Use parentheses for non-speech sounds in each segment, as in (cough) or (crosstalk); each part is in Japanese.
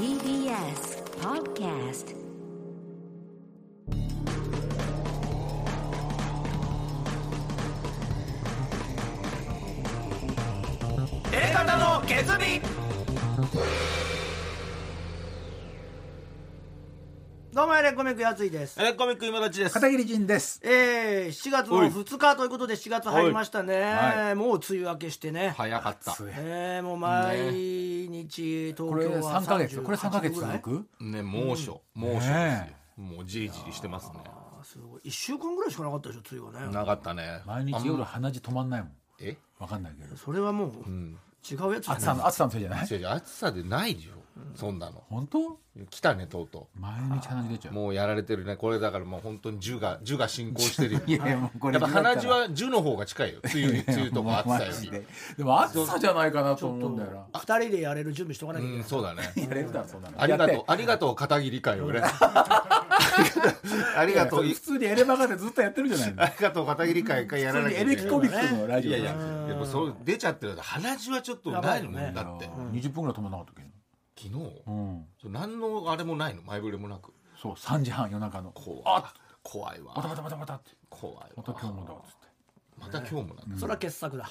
TBS Podcast エ方の決意どうもエレコミックやついです。エレコミック今立ちです。片桐仁です。えー、7月のおい。2日ということで7月入りましたね。はもう梅雨明けしてね。早かった。えー、もう毎日東これ京は3ヶ月、これ3ヶ月38ぐらい。続くね猛暑。猛暑ですよ。ねもうじりじりしてますね。あすごい。1週間ぐらいしかなかったでしょ、梅雨がね。なかったね。毎日夜鼻血止まんないもん。え？わかんないけど。それはもううん。違うやつ暑さの、暑さのせいじゃない？暑さでないでしょそんなの。本当？来たねとうと毎日鼻血出ちゃう。うもうやられてるね。これだからもう本当に樹が樹が進行してるよ。(laughs) いやいや、もうこれ。やっぱ鼻血は樹の方が近いよ。梅雨に梅雨とか暑さより。で。でも暑さじゃないかなと思うんだよな。2人でやれる準備しとかなきゃいけない。うんそうだね。やれるだろ、そんなの。ありがとう。ありがとう片桐会をね。ありがとう。いや普通にエレバカでずっとやってるじゃないの。ありがとう片桐会一回やらなきゃいけない。にエレキコミックのラジオいやいやだでもそう出ちゃってるから鼻血はちょっとないもんやばいよね。だって。20分ぐらい止まんなかったけ？ど。昨日うん。そう何のあれもないの？前触れもなく。そう、3時半夜中の。怖い。あ怖いわ。バタバタバタバタって。怖いわ。また今日もだっつって。また今日もなんだそれは傑作だ。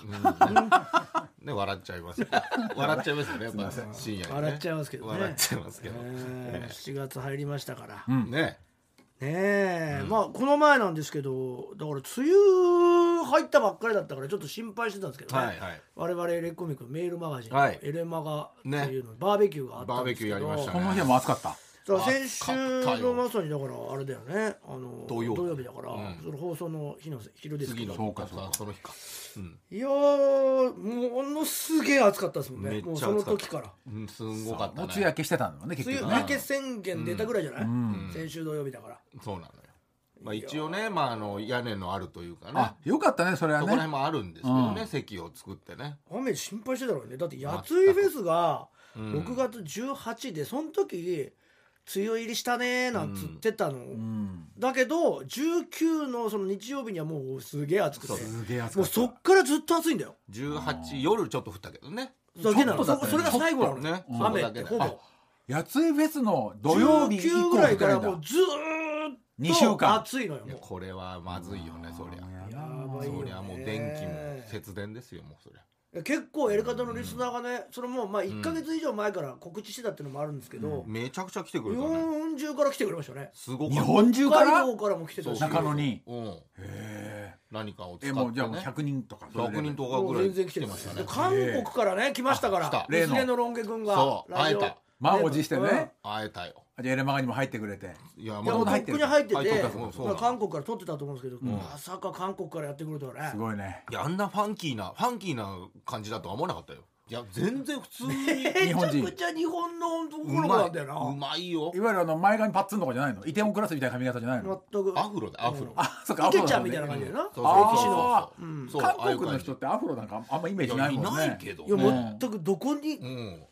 ね笑っちゃいますよ笑っちゃいますよね (laughs) やっぱ深夜にね。笑っちゃいますけどね。笑っちゃいますけど。えー7月入りましたから。ん。ねねえ、まあこの前なんですけどだから梅雨入ったばっかりだったからちょっと心配してたんですけどね、はいはい。我々レコミックのメールマガジン、はい。エレマガっていうの、バーベキューがあったんですけど。バーベキューやりましたね。この日も暑かった。だから先週のまさにだからあれだよね。あの土曜日。だから、うん。その放送の日の昼ですけ次どのそうかそうかその日か。うん。いやーものすげえ暑かったですもんね。もうその時から。うんすんごかったね。もう梅雨明けしてたのね、結局ね。梅雨明。け宣言出たぐらいじゃない、ん。先週土曜日だから。そうなのよ。まあ一応ねまああの屋根のあるというかね。あ、よかったね、それはそこら辺ね。もあるんですけどねうん。席を作ってね。雨心配してたろうね。だってやついフェスがうん6月18でその時梅雨入りしたねーなんつってたの、うん。だけど19のその日曜日にはもうすげえ暑くて。すげえ暑。もうそっからずっと暑いんだよ。18夜ちょっと降ったけどね。だけなの。そそれが最後なの。ね。雨ってほぼやついフェスの土曜日以19降ぐらいかぐらもうずーっ二週と間。暑いのよ。これはまずいよねそりゃ。うやばいよね。そりゃもう電気も節電ですよもうそりゃ結構やり方のリスナーがねそれもまあ1か月以上前から告知してたっていうのもあるんですけどめちゃくちゃ来てく日れたね。本中から来てくれましたね。すごかった。日本中か北ら海道からも来てたし。中野に。うん。へ何かを使ってええもうじゃあもうね100人とか100人とかもうぐらい全然来てまししたね。で韓国からね来ましたからあ来た。例のロン毛君がそう。ラジオ会えた。満を持してね。会えたよじゃあエレマガにも入ってくれて。いやもうとっまあくに入ってて韓国から撮ってたと思うんですけどまさか韓国からやってくるとはね。すごいね。いやあんなファンキーなファンキーな感じだとは思わなかったよ。いや全然普通に。(laughs) めちゃくちゃ日本の男うの子まなんだよな。い。うまいよ。いわゆるあの前髪パッツンとかじゃないの？イテウォンクラスみたいな髪型じゃないの？全く。アフロだ。アフロ。あそっかイケちゃんみたいな感じだよな。そうそうあーそうそうそう韓国の人ってアフロなんかあんまイメージないもんね。いないけどいやね全くどこにうん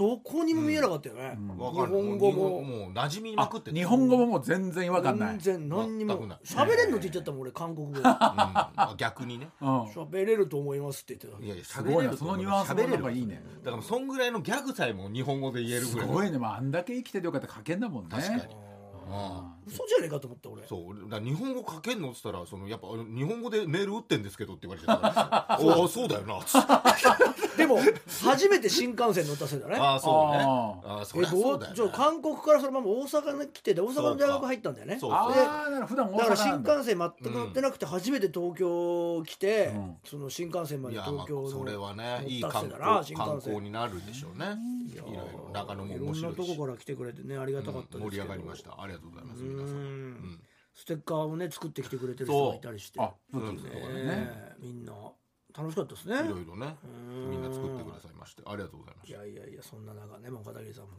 どこにも見えなかったよね。わかる日本語も。もう馴染みまくってて日本語ももう全然違和感ない。全然何にも全くない。喋れんのって言っちゃったもん俺韓国語。うん。あ逆にね。うん。喋れると思いますって言ってた。いやいやすごいな喋れるとそのニュアンスもなんかいいね。だからそんぐらいのギャグさえも日本語で言えるすぐらい。ごいね。まああんだけ生きててよかった書けんだもんね。確かに嘘じゃねえかと思った俺。そう。日本語書けんのっつったらそのやっぱ日本語でメール打ってんですけどって言われちゃった。からおおそうだよな。つってでも初めて新幹線乗ったせいだね。ああそうねあああそうだね、韓国からそのまま大阪に来てて大阪の大学入ったんだよね。そうあであなる普だ。から新幹線全く乗ってなくて初めて東京来て、うん。その新幹線までいやまあ東京のそれはねいい観いだな新光観幹線。光になるでしょうね。いろいろ。中野もいろん面白いし。なとこから来てくれてねありがたかったですけど、盛り上がりました。ありがとうございますう皆さんん。ステッカーをね作ってきてくれてる人がいたりして。あそうですねね。えみんな楽しかったですね。いろいろねみんな作ってくださいましてありがとうございましいやいやいやそんな中ねもう片桐さんも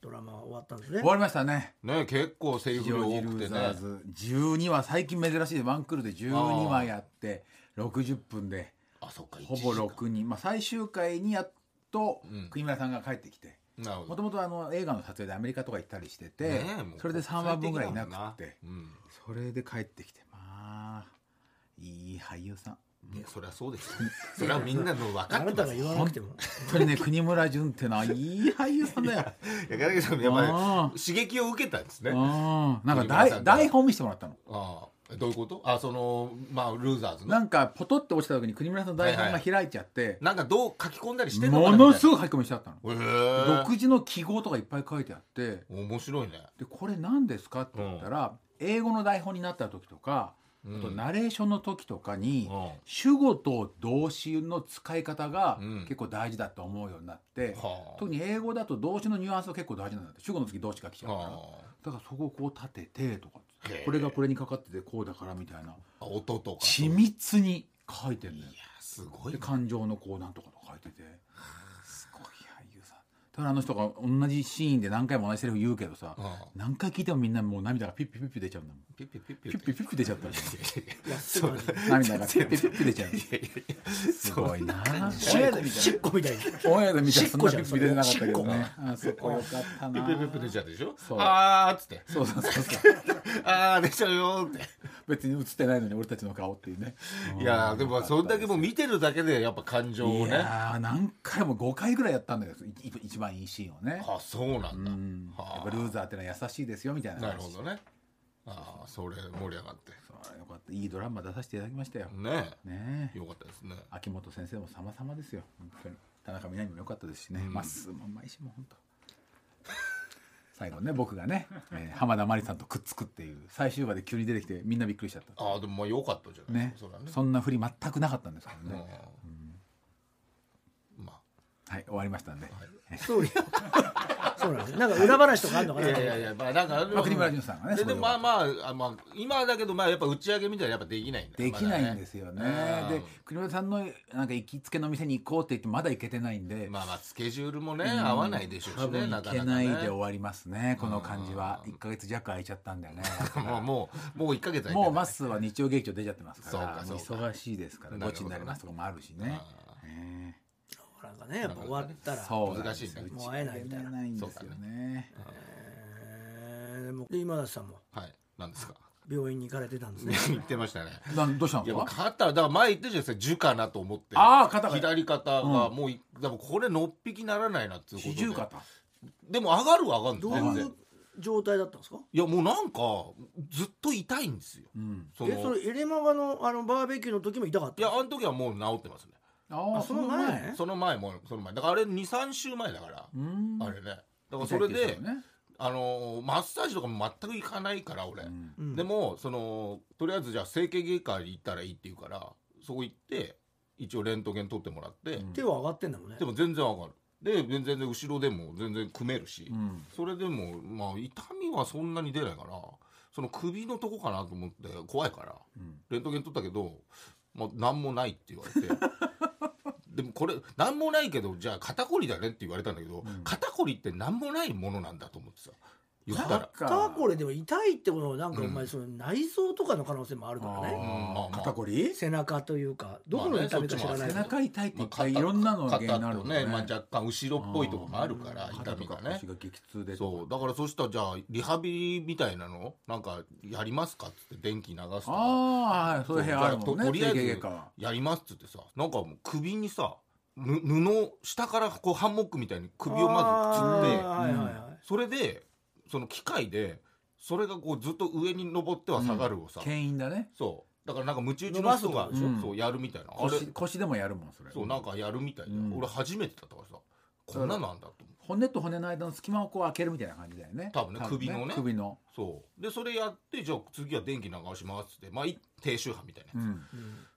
ドラマ終わったんですね。終わりましたね。たね結構セリフ量多くてね。ーザーズ12話最近珍しいワンクールで12話やって60分であそっかほぼ1時間6人、まあ、最終回にやっとうん。国村さんが帰ってきてもともとあの映画の撮影でアメリカとか行ったりしてて、ねそれで3話分ぐらいいなくってうん。それで帰ってきてまあいい俳優さん。いやそりゃそうですよ (laughs) それはみんなの分かってます。言わなくても。本当にね国村淳ってのはいい俳優さんだよ。いやさんもやっぱあり刺激を受けたんですね。なんか台台本見せてもらったの。あどういうこと？あそのまあルーザーズの。なんかポトって落ちた時に国村さんの台本が開いちゃって、なんかどう書き込んだりしてんの？かものすごい書き込みしてあったの、へえ。独自の記号とかいっぱい書いてあって。面白いね。でこれ何ですか？って言ったら、英語の台本になった時とか、うんあとナレーションの時とかに、うん。主語と動詞の使い方がうん。結構大事だと思うようになって、はあ。特に英語だと動詞のニュアンスが結構大事なんだって。主語の次動詞が来ちゃうから、はだからそこをこう立ててとかこれがこれにかかっててこうだからみたいな。あ音とか緻密に書いてるのよ。いやすごい感情のこうなんとかとか書いててだからあの人が同じシーンで何回も同じセリフ言うけどさうん。何回聞いてもみんなもう涙がピッピピッピ出ちゃうんだもんピッピッピッピピッピピッピ出ちゃったらいやすごい涙がピッピピッピ出ちゃうすごいなしっこみたいにたオンエアで見たらそんなピッピ出てなかったけどねあそこよかったなピッピッピッピ出ちゃうでしょそうあーっつってそうそうそうそうあー出ちゃうよーって別に映ってないのに俺たちの顔っていうねいやーでもそんだけもう見てるだけでやっぱ感情をいね何回も5回ぐらいやったんだけど一番いいシーンをね。あそうなんだ。うん。やっはぱルーザーってのは優しいですよみたいな。あな話るほどね。ああそれ盛り上がって。そうよかった。いいドラマ出させていただきましたよ。ねねえ。よかったですね。秋元先生も様々ですよ。本当に。田中みな実も良かったですしね。うん。まっすーもうまいしもう本当。(laughs) 最後ね僕がね、えー浜田真理さんとくっつくっていう最終話で急に出てきてみんなびっくりしちゃった。ああでもまあよかったじゃないね。それはね。そんな振り全くなかったんですけどね、はい終わりましたんで、(laughs) そう。よ (laughs) そうなんです。よなんか裏話とかあるのかあないやいやいやまあなんかあのまあ国村淳さんがねでまあまああまあ今だけどまあやっぱ打ち上げみたいなやっぱできないんだよできないんですよね。まだで国村さんのなんか行きつけの店に行こうって言ってまだ行けてないんで、まあまあスケジュールもね合わないでしょうし多分ね行けなかなかね。ないで終わりますねこの感じは。1か月弱空いちゃったんだよね。(laughs) もうもうもう1ヶ月空いてもうないマッスーは日曜劇場出ちゃってますからそうかそうか。もう忙しいですからなるほど。ゴチになりますとかもあるしね。あねなんかねやっぱ終わったらそう難しいね。もう会えないみたいな。ないんですよね。えーでもで今田さんも？はい。なんですか？病院に行かれてたんですね。(laughs) 言ってましたね。なんどうしたんいやもうですか肩だから前言ってたじゃないですか。樹かなと思って。ああ肩が。左肩がもういでもこれのっぴきならないなっていうことで。四十肩。でも上がるは上がるんですどう全然。いう状態だったんですか？いやもうなんかずっと痛いんですよ。うん。そのえそれエレマガのあのバーベキューの時も痛かったいやあの時はもう治ってますねああその前その前もその前だからあれ23週前だから、うん。あれね。だからそれで、ねあのーマッサージとかも全く行かないから俺、うん。うん。でもそのとりあえずじゃあ整形外科に行ったらいいって言うからそこ行って一応レントゲン取ってもらって、うん。手は上がってんだもんね。でも全然上がる。で全然後ろでも全然組めるし、うん。それでもまあ痛みはそんなに出ないからその首のとこかなと思って怖いからうん。レントゲン取ったけど、まあ、何もないって言われて (laughs) でもこれ何もないけどじゃあ肩こりだねって言われたんだけど、うん。肩こりって何もないものなんだと思ってさ言ったら。肩これでも痛いってことはなんかうん。お前その内臓とかの可能性もあるからね、うん。まあまあ。肩こり？背中というかどこの痛みか知らないけど、背中痛いっていまあっぱいいろんなのが原因になる肩とね、まあ、若干後ろっぽいところもあるから痛肩とかみがね。腰が激痛でそう。だからそしたらじゃあリハビリみたいなのなんかやりますかっつって電気流すとか。ああはいそういう部屋あるもんねととりあえずやりますっつってさなんかもう首にさぬ布下からこうハンモックみたいに首をまずつってあーはいはいはい。それでその機械でそれがこうずっと上に登っては下がるをさ、牽引だね。そう。だからなんかムチ打ちの人が伸ばすってことでしょそうやるみたいな。あれ腰腰でもやるもんそれ。そうなんかやるみたいな、うん。俺初めてだったからさ。こんなのなんだと思って骨と骨の間の隙間をこう開けるみたいな感じだよね。多分ね首のね。首の。そう。でそれやってじゃあ次は電気流しますって。まあい低周波みたいなやつ、うん。うん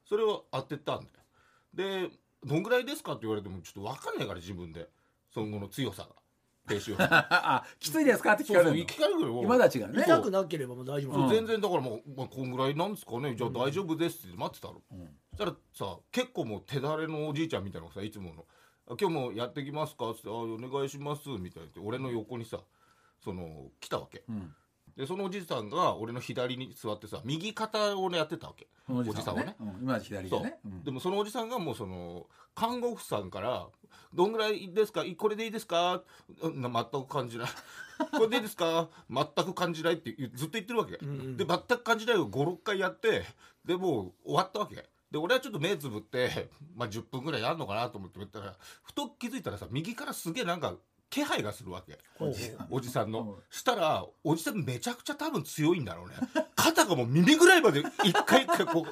それを当てたんだよ。でどんぐらいですかって言われてもちょっと分かんないから自分で。その後の強さが低周波あきついですか？って聞かれるの。聞かれるよ。今だちがね。痛くなければもう大丈夫。そうなの全然だからもう、まあ、こんぐらいなんですかね。じゃあ大丈夫ですって待ってたの、うん。そしたらさ結構もう手だれのおじいちゃんみたいなさいつもの「あ今日もやってきますか?」っつって「あお願いします」みたいな。って俺の横にさその来たわけ。うんでそのおじさんが俺の左に座ってさ右肩をねやってたわけ。おじさんはね。うん今左でね。う。ん。でもそのおじさんがもうその看護婦さんから「どんぐらいですか？いこれでいいですか?うん」全く感じない「(laughs) これでいいですか？全く感じない」ってずっと言ってるわけ、うんうん。で全く感じないを56回やってでもう終わったわけ。でで俺はちょっと目つぶって、まあ、10分ぐらいやるのかなと思って見たらふと気づいたらさ右からすげえなんか気配がするわけ。おじさんの、うん。したらおじさんめちゃくちゃ多分強いんだろうね。(laughs) 肩がもう耳ぐらいまで一回一回こうリ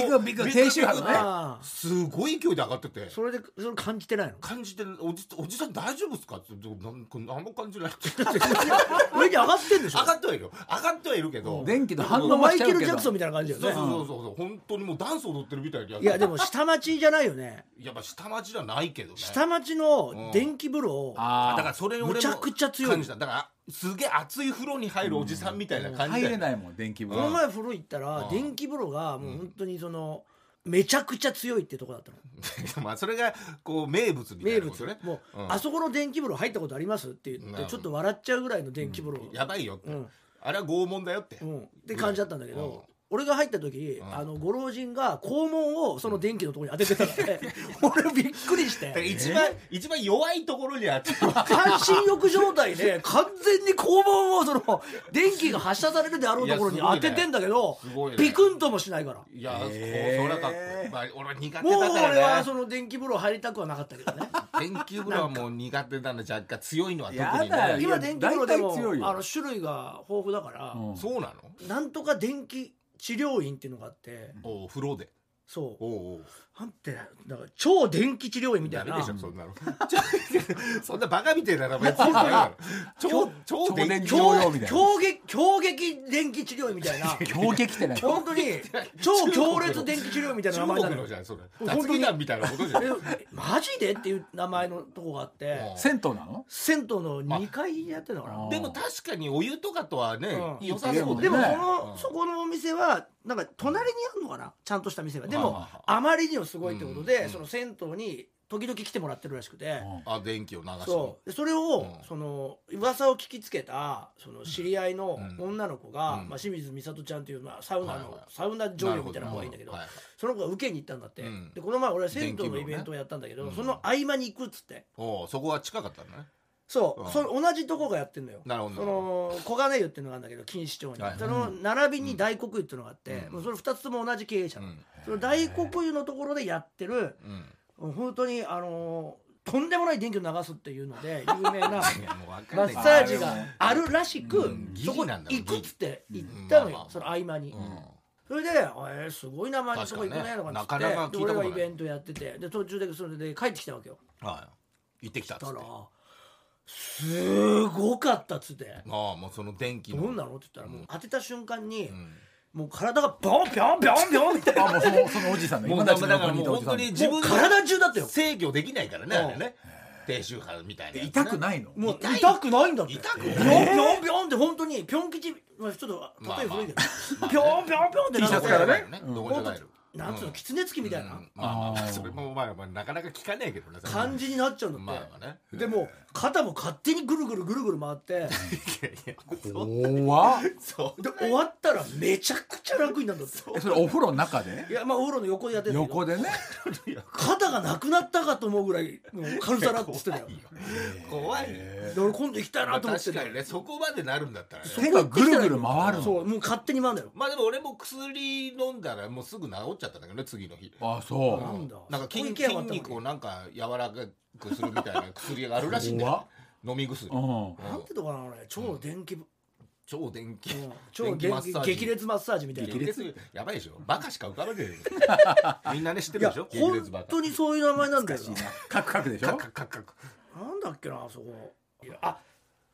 ズムをビクビク低周波のね。すごい勢いで上がってて。それでそれ感じてないの？感じておじおじさん大丈夫ですか？って。なんか何も感じない (laughs) 上に上がってんでしょ？上がってはいるよ。上がってはいるけど。電気の反応マイケル・ジャクソンみたいな感じだよねそうそうそうそう本当にもうダンス踊ってるみたいにやっていやでも下町じゃないよね。いやまあ下町じゃないけどね下町の電気風呂あだからそれ俺もむちゃくちゃ強い。感じた。だからすげえ熱い風呂に入るおじさんみたいな感じ入で、れないもん電気風この呂前風呂行ったらうん。電気風呂がもう本当にそのめちゃくちゃ強いってとこだったの。(laughs) まあそれがこう名物みたい名物なことね。もううん。あそこの電気風呂入ったことありますって言ってちょっと笑っちゃうぐらいの電気風呂。やばいよって、うん。あれは拷問だよって、うん。って感じだったんだけうん。ど俺が入った時ん。あのご老人が肛門をその電気のところに当ててたからね俺びっくりして。一番、一番弱いところにあって半身浴状態で完全に肛門をその電気が発射されるであろうところに当ててんだけどすごいね。ビクンともしないから。いや、へーそうそれはかっこいい、まあ、俺は苦手もうだから俺はねその電気風呂入りたくはなかったけどね。(laughs) 電気風呂はもう苦手なの若干強いのは特にやだよ。ね今電気風呂でもあの種類が豊富だから、うん。そうななんとか電気治療院っていうのがあって。のおう風呂で。そう。おうおうなんてだから超電気治療院みたいな。ダメでしょそんなの。(laughs) そんなバカみたいな名前ついてないから。超超電気超電気強療養みたいな強撃強撃電気治療院みたいな。(laughs) 強撃ってない。本当に超強烈電気治療院みたいな名前中なのよ国のじゃんそれ本当みたいなことじゃん。えマジでっていう名前のとこがあって。うん。銭湯なの？銭湯の2階でやってるのかな。あでも確かにお湯とかとはね、うん。良さそうだでもその、うん。そこのお店はなんか隣にあるのかな？ちゃんとした店がでもああまりにもすごいってことで、うんその銭湯に時々来てもらってるらしくて、あ電気を流すそう。でそれを、うん。その噂を聞きつけたその知り合いのうん。女の子が、うん。まあ、清水美里ちゃんっていう、まあ、サウナの、サウナ女優みたいな子がいいんだけどその子が受けに行ったんだって、うん。でこの前俺は銭湯のイベントをやったんだけど、うん。その合間に行くっつって。おうそこは近かったんだねそう、うん。その同じとこがやってんのよ。なるほどその小金湯っていうのがあるんだけど錦糸町に、はいその並びに大黒湯っていうのがあって、うん。もうそれ2つとも同じ経営者。なの、うん。その大黒湯のところでやってるうん。本当にあのーとんでもない電気を流すっていうので (laughs) 有名ないやもう分かマッんない。サージがあるらしく、うん。そこ疑似なんだろう。行くっつって行ったのよ、うん。まあまあその合間に、うん。それで「えー、すごい名前のとこ行くね」とかっつって。なかなか聞いたことない。で俺がイベントやってて。で途中でそれで帰ってきたわけよ。はい。行ってきたっつって。そしたらすごかったっつって。ああもうその電「気の。どんなの?」って言ったらもう当てた瞬間に、うん。もう体がビョンビョンビョンビョンみたいなあもうそのそのおじさんねもう今たちのだから横にいたおじさんもう本当に自もう分で体中だったよ。制御できないからねあれね。低周波みたいなやつね。痛くないの？もう痛い。痛くないんだって。痛くビョンビョンビョンって本当にピョン吉まあちょっと例え古いけど、まあピョンピョンピョンって T シャツからね。どこにでも入るなんつうの狐つきみたいな。うん。まあまあまあー。あそれもまあまあなかなか聞かねえけどね。感じになっちゃうんだって、まあまあね。でも肩も勝手にぐるぐるぐるぐる回って。いやいや怖っ。そう。で終わったらめちゃくちゃ楽になるんだって。えそれお風呂の中で？いやまあお風呂の横でやってる横でね。肩がなくなったかと思うぐらいの軽さだって言ってたよ。怖い。俺今度行きたいまあなと思ってて確かにねそこまでなるんだったらね。手がぐるぐる回るの。そうもう勝手に回るんだよ。まあでも俺も薬飲んだらもうすぐ治っちゃったんだけどね次の日。あそなんだ。なんか筋肉をなんか柔らかくするみたいな薬があるらしいんだよ飲み薬。ううん。なんてとこなのね超電気、超電気。うん。超電気マッサージ。激烈マッサージみたいな。激烈。やばいでしょ。バカしか浮かべてるみんなね知っていやるでしょ？激本烈バカ。当にそういう名前なんだよな。カクカクでしょ？カクカクカクなんだっけなあそこ。いやあ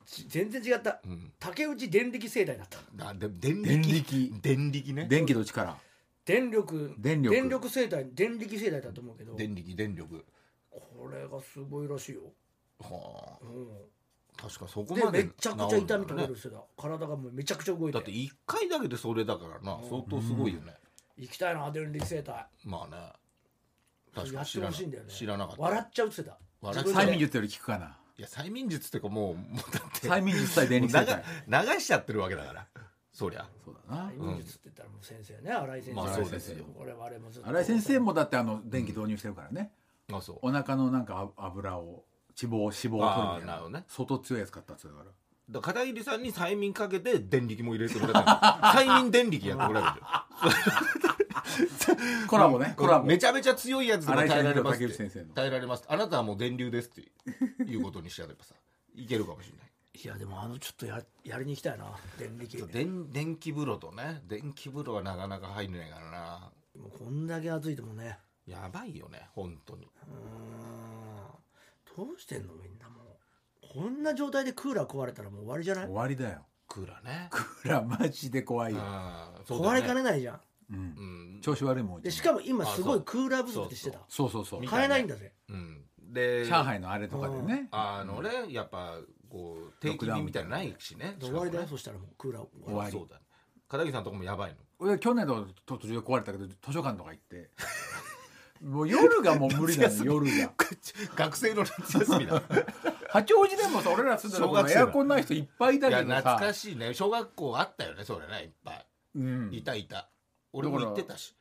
ち全然違った。うん。竹内電力生態だった。だで電電力。力電力ね。電気の力。電力。電力。生態電力生態だと思うけど。電力電力。これがすごいらしいよ、はあ。うん。確かそこでまでめちゃくちゃ痛み治るんだ。ねとかるしてた体がもうめちゃくちゃ動いて。だって一回だけでそれだからな。相当すごいよね。行きたいな電力生態。まあね。確かに知らなほしいんだよね。知らなかった。笑っちゃうって言ってた。笑っ催眠術より効くかな。いや催眠術ってかもうもうだって催眠術対電力生態流流しちゃってるわけだから。そりゃ。そうだな。催眠術って言ったらもう先生ね。新井先生。まあそうですよ。我々もずっと。新井先生もだってあの電気導入してるからね。あそう。お腹のなんかあ油を脂肪脂肪を取るみたいな。なね。相当強いやつ買ったっつうから。だから片桐さんに催眠かけて電力も入れてもらったら (laughs) 催眠電力やってもらえるじゃんコラボね。コラボ。めちゃめちゃ強いやつでも耐えられますって。新井先生の。耐えられます。あなたはもう電流ですって。いうことにしちゃえばさいけるかもしれない。いやでもあのちょっとややりに行きたいな。電力。電電気風呂とね電気風呂はなかなか入んないからな。もうこんだけ暑いともね。やばいよね本当に。うーんどうしてんのみんなもう。こんな状態でクーラー壊れたらもう終わりじゃない？終わりだよ。クーラーね。クーラーマジで怖いよ、あーそうだね。壊れかねないじゃん。うん。うん。調子悪いもんうちでしかも今すごいクーラー不足ってしてた。そうそう。そうみ買えないんだぜ。うん。で上海のあれとかでね。あのねやっぱこう定期便みたいなのないしね。終わりだよ。しそしたらもうクーラー終わり。そうだね。片桐さんとこもやばいの？俺去年の途中で壊れたけど図書館とか行って (laughs) もう夜がもう無理なの夜が。学生の夏休みだ。(laughs) 八王子でもさ俺ら住んでるとこエアコンない人いっぱいだいやけど懐かさしいね。小学校あったよねそれねいっぱい。うん。いたいた。俺も行ってたし。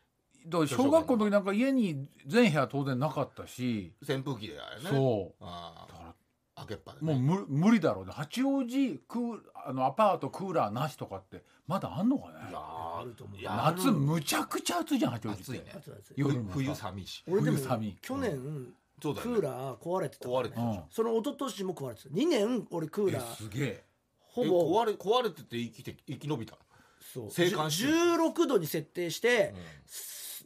だから小学校の時なんか家に全部屋当然なかったし、扇風機であれね。そあうだかあ開けっぱでらもうね無無理だろうね。八王子クーあのアパートクーラーなしとかってまだあんのかね？いやあると思う。いや夏むちゃくちゃ暑いじゃん八王子って暑いね。夜冬寒い。し俺でも冬寒い。去年そうだよね。クーラー壊れてた。壊れてたうん。その一昨年も壊れてた。2年俺クーラえーすげえ。ほぼ。え壊れ壊れてて生きて生き延びたそう。生還して。る16度に設定して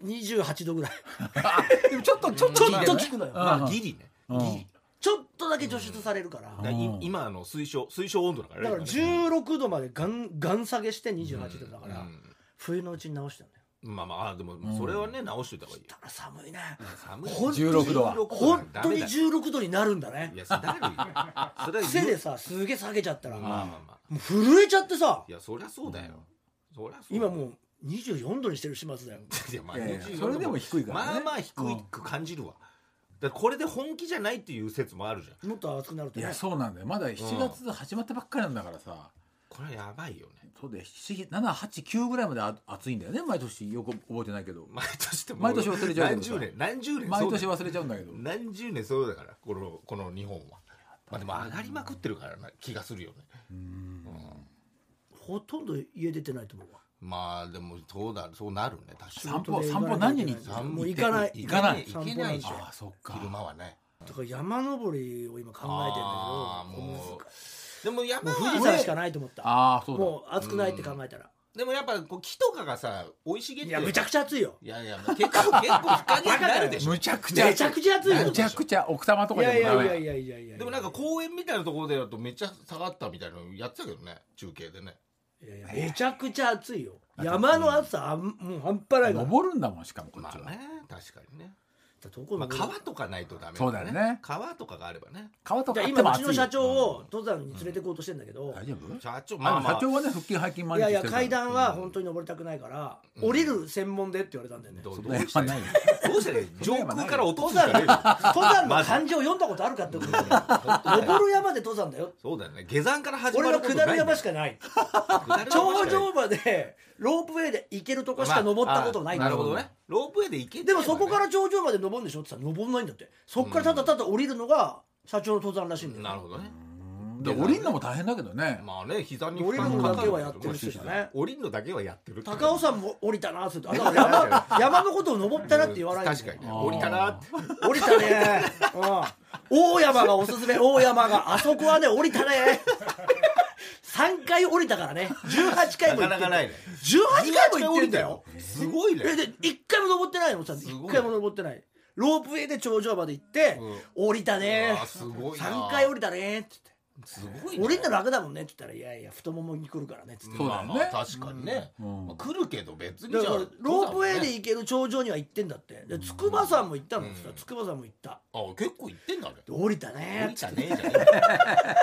の28度ぐらい。(laughs) でもちょっとちょっちょっと効くのよ。まあギリね。うん。ギリちょっとだけ除湿されるから。だからいうん今の推奨推奨温度だからね。だから16度までガンガン下げして28度だからうん。冬のうちに直してんだよ。まあまああでもそれはね直しといた方がいいよ。だから寒いね。寒い。ほん16度は。本当にい16度になるんだね。やそれだるよそれは癖でさすげえ下げちゃったらもまあまあまあ。う震えちゃってさ。いやそりゃそうだよ。そりゃそうだよ。今もう24度にしてる始末だよ。いやまあいやいや24それでも低いからね。まあまあ低く感じるわだこれで本気じゃないっていう説もあるじゃん。もっと暑くなるとね。いやそうなんだよ。まだ7月始まったばっかりなんだからさ、これはやばいよね。そうで789ぐらいまであ暑いんだよね。毎年よく覚えてないけど。毎年って毎年忘れちゃうけどさ。何十年？何十年？毎年忘れちゃうんだけど。何十年そうだからこのこの日本は。まあでも上がりまくってるからな気がするよね。ほとんど家出てないと思うわまあでもそうだそうなるね。確か散歩散歩何時ににもう行かない。行行かない。行けないでしょああそっか。昼間はね。だから山登りを今考えてんだけどもう。でも山もうは富士山しかないと思った。ああそうだ。もう暑くないって考えたら。でもやっぱこう木とかがさ生い茂っていやめちゃくちゃ暑いよ。いやいや結構結構日陰になるでしょ。むちゃくちゃ。めちゃくちゃ暑いよむちゃくちゃ。奥多摩といかでやいやいやもダメいやいやいや。でもなんか公園みたいなところでやるとめっちゃ下がったみたいなのやってたけどね。中継でね。いやいやめちゃくちゃ暑いよ。山の暑さあんもう半端ないから。登るんだもんしかもこっちは、まあね確かにねどこまあの川とかないとダメそうだよね。川とかがあればね。川とか今うちの社長を登山に連れて行こうとしてんだけど、大丈夫？社長まあ、まあまあ。社長はね腹筋背筋毎いやいや階段は本当に登りたくないから、降りる専門でって言われたんだよね、どうそどうしたらいよ。どうしたらいい上空から落とす登山しかねえよ。登山の漢字を読んだことあるかってことだよ登る山で登山だよ。そうだよね。下山から始ま俺ることないは下る山しかない。頂上までロープウェイで行けるとこしか登ったことないんだよなるほどね。ロープウェイで行けでもそこから頂上まで登るんでしょって言ったら登んないんだって。そこからただただ降りるのが社長の登山らしいんだよ。なるほどね。で降りるのも大変だけどね、まあね膝に降りるのだけはやってるしね。降りるのだけはやってる高尾山も降りたなって。言って山山のことを登ったなって言わない確かにね。降りたなって。降りたね、うん、大山がおすすめ大山が。あそこはね降りたね3回降りたからね。18回も行ってなかなかないね。18回も行ってんだよ。すごいね。えで1回も登ってないの？さすごい1回も登ってない。ロープウェイで頂上まで行って、降りたね。すごいな3回降りたねっつってすごいね。降りるの楽だもんねって言ったらいやいや太ももに来るからねっつって。まあまあ確かにね。うん。まあ来るけど別にだからじゃあロープウェイでね行ける頂上には行ってんだって。で筑波山も行ったの。っつったら筑波山も行った。あ結構行ってんだね。で降りた降ねっつって。りたねじゃね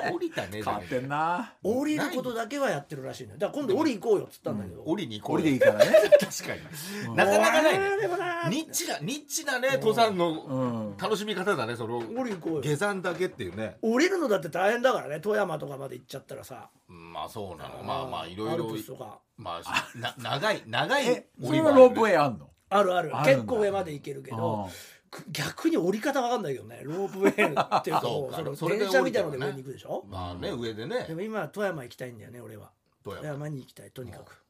え降りたねじゃね変わってんな。降りることだけはやってるらしいのよ。だから今度降り行こうよっつったんだけど、降りに行こう降りよでいいからね。(laughs) 確かに。なかなかないねでもなニッチなニッチなね登山のうん。楽しみ方だねその降り行こうよ。下山だけっていうね。降りるのだって大変だからね。富山とかまで行っちゃったらさ。うんまあそうなの。まあまあいろいアルろプスとか。まあな長い長いえそれははロープウェイあんの？あるある。結構上まで行けるけど逆に降り方わかんないけどね。ロープウェイっていう (laughs) か。そ電車みたいなので上に行くでしょ？まあね上でね。でも今は富山行きたいんだよね俺は。富山。に行きたいとにかく。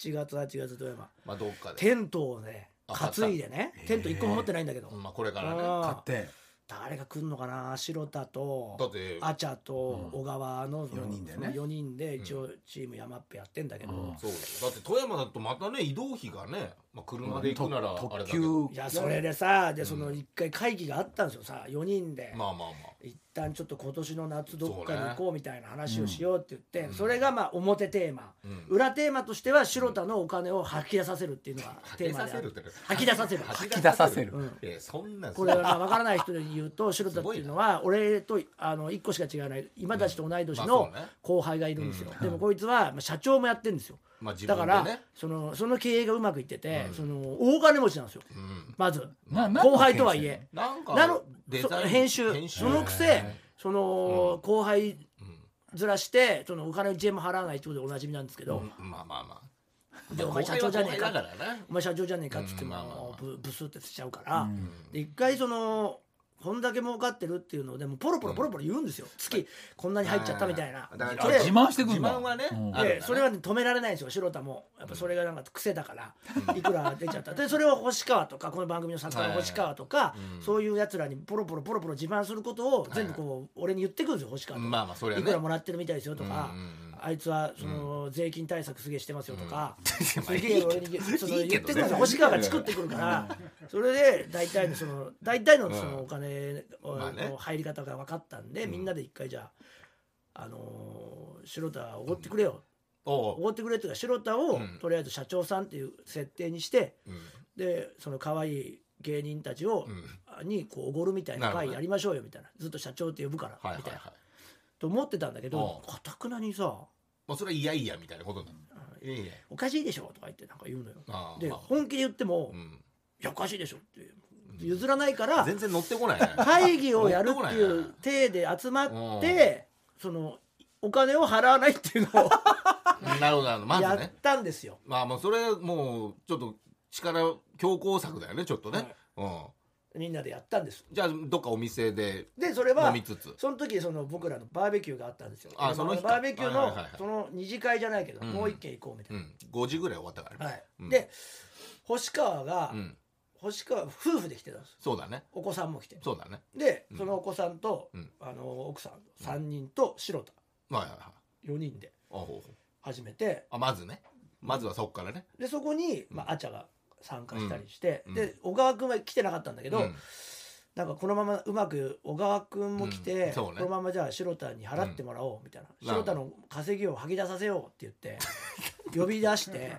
7月8月富山。まあどっかで。テントをねあ担いで。ねテント1個も持ってないんだけど、まあこれからね。買って誰が来んのかな？白田とだってアチャと小川の四人でね。4人で一応チーム山っぺやってんだけど、うん。そう。だって富山だとまたね移動費がね、まあ、車で行くならあれ特だけど。急いやそれでさでその一回会議があったんですよさ4人で、まあまあま一旦ちょっと今年の夏どっかに行こうみたいな話をしようって言ってそ,、れがまあ表テーマ、うん。裏テーマとしては白田のお金を吐き出させるっていうのがテーマである。出させる。って吐き出させる。吐き出させる。うんえそんなんこれはまあ分からない人で言うと白田っていうのは俺とあの1個しか違わない今たちと同い年の後輩がいるんですよ、でもこいつはまあ社長もやってるんですよまあ自だからそのその経営がうまくいってて、その大金持ちなんですよ。うん。まず。後輩とはいえ。なんかなのデザインそ編集。そのくせその後輩うん。ずらしてそのお金1円も払わないってことでおなじみなんですけど、まあまあまあ。でお前社長じゃねえか。後輩は後輩だからねお前社長じゃねえかっつっても、うん。まあまあまあ。ブブスってしちゃうから、で一回そのこんだけ儲かってるっていうのをでもポロポロポロポロ言うんですよ、月こんなに入っちゃったみたいな。だからそれ自慢してくんだ自慢はねうん。あるんだねでそれは、ね、止められないんですよ。白田も。やっぱそれがなんか癖だから。いくら出ちゃった。でそれを星川とかこの番組の作家の星川とか、うん。そういうやつらにポロポロポロポロ自慢することを全部こう俺に言ってくるんですよ星川とか、まあまあそれはね。いくらもらってるみたいですよとか、うんうんうんあいつはその税金対策すげえしてますよとか、うん。すげえ俺に言ってくるんですよ星川が作ってくるからそれで大体のその大体のそのお金の入り方が分かったんで、みんなで一回じゃあ、あのー白田おごってくれよ、おごってくれっていうか白田を、うん。とりあえず社長さんっていう設定にしてうん。でその可愛い芸人たちを、うん。にこうおごるみたいな会やりましょうよみたいな。ずっと社長って呼ぶから、みたいな、と思ってたんだけどかたくなにさもうそれはいやいやみたいなことになる。いやいや「おかしいでしょ」とか言ってなんか言うのよ。でああまあ。本気で言っても「うん。いやおかしいでしょ」って譲らないから全然乗ってこない。ね会議をやるっていう体で集まってそのお金を払わないっていうのを (laughs) なるほどなるほど。まずやっねたんですよ。まあもうそれもうちょっと力強行策だよねちょっとね、はい。うんみんなでやったんです。じゃあどっかお店ででそれは飲みつつ。その時その僕らのバーベキューがあったんですよ。であそのバーベキューのその二次会じゃないけど、うん。もう一軒行こうみたいうん。5時ぐらい終わったからはい。うん。で星川が、うん。星川夫婦で来てたんですそうだね。お子さんも来て。そうだね。でうん。そのお子さんと、うん。あの奥さん3人と白田。はいはいはい。4人で始めて。あまずね。まずはそっからね。でそこに、まあ、アチャが参加したりして、うん。で小川君は来てなかったんだけど、うん。なんかこのままうまく小川君も来て、うん。そうね。このままじゃあ白田に払ってもらおうみたいな、なるほど白田の稼ぎを吐き出させようって言って呼び出して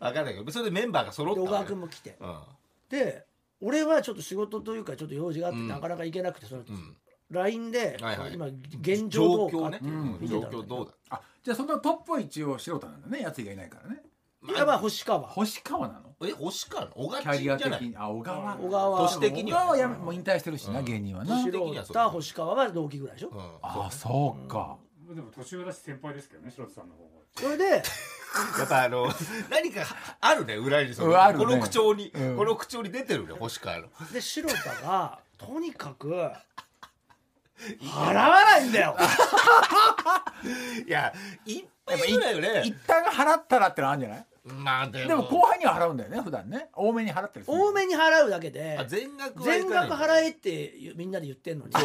分かんないけどそれでメンバーが揃ったわねで小川君も来て。うん。で俺はちょっと仕事というかちょっと用事があってうん。なかなか行けなくてそのうん、LINE で、はいはい。今現状ど状況ねうかっていうのを見て状たんだけど。況どうだ。あじゃあそのトップは一応素人なんだね。やつがいないからねいやまあ星川。星川なの？え星川の？小キャ川リアじゃない。的に？あ小川。小川は。年的には。小川はやめもう引退してるしな、うん。芸人はな。年素的にはそう。人星川は同期ぐらいでしょ、うん。あそうか、でも年上だし先輩ですけどね白田さんの方がそれで？(laughs) やっぱあの何かあるね裏にそのうんあるね。この口調に、うん。この口調に出てるね星川の。で白田がとにかく (laughs) 払わないんだよ。(laughs) いやいっぱいいるよね。一旦払ったらってのあるんじゃない？まあでも。でも後輩には払うんだよね普段ね。多めに払ったりする。多めに払うだけで。あ全額はい全かない額払えってみんなで言ってんのに。払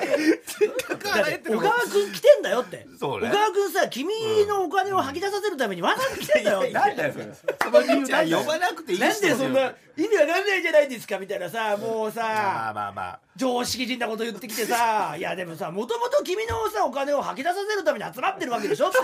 えって小川君来てんだよって。そうね。小川君さ君のお金を吐き出させるためにわざと来てんだよって。(laughs) なんだよそ呼ばなくていいなんでそんな意味わかんないじゃないですかみたいなさもうまあさまあまあ。常識人なこと言ってきてさ (laughs) いやでもさもともと君のさお金を吐き出させるために集まってるわけでしょって。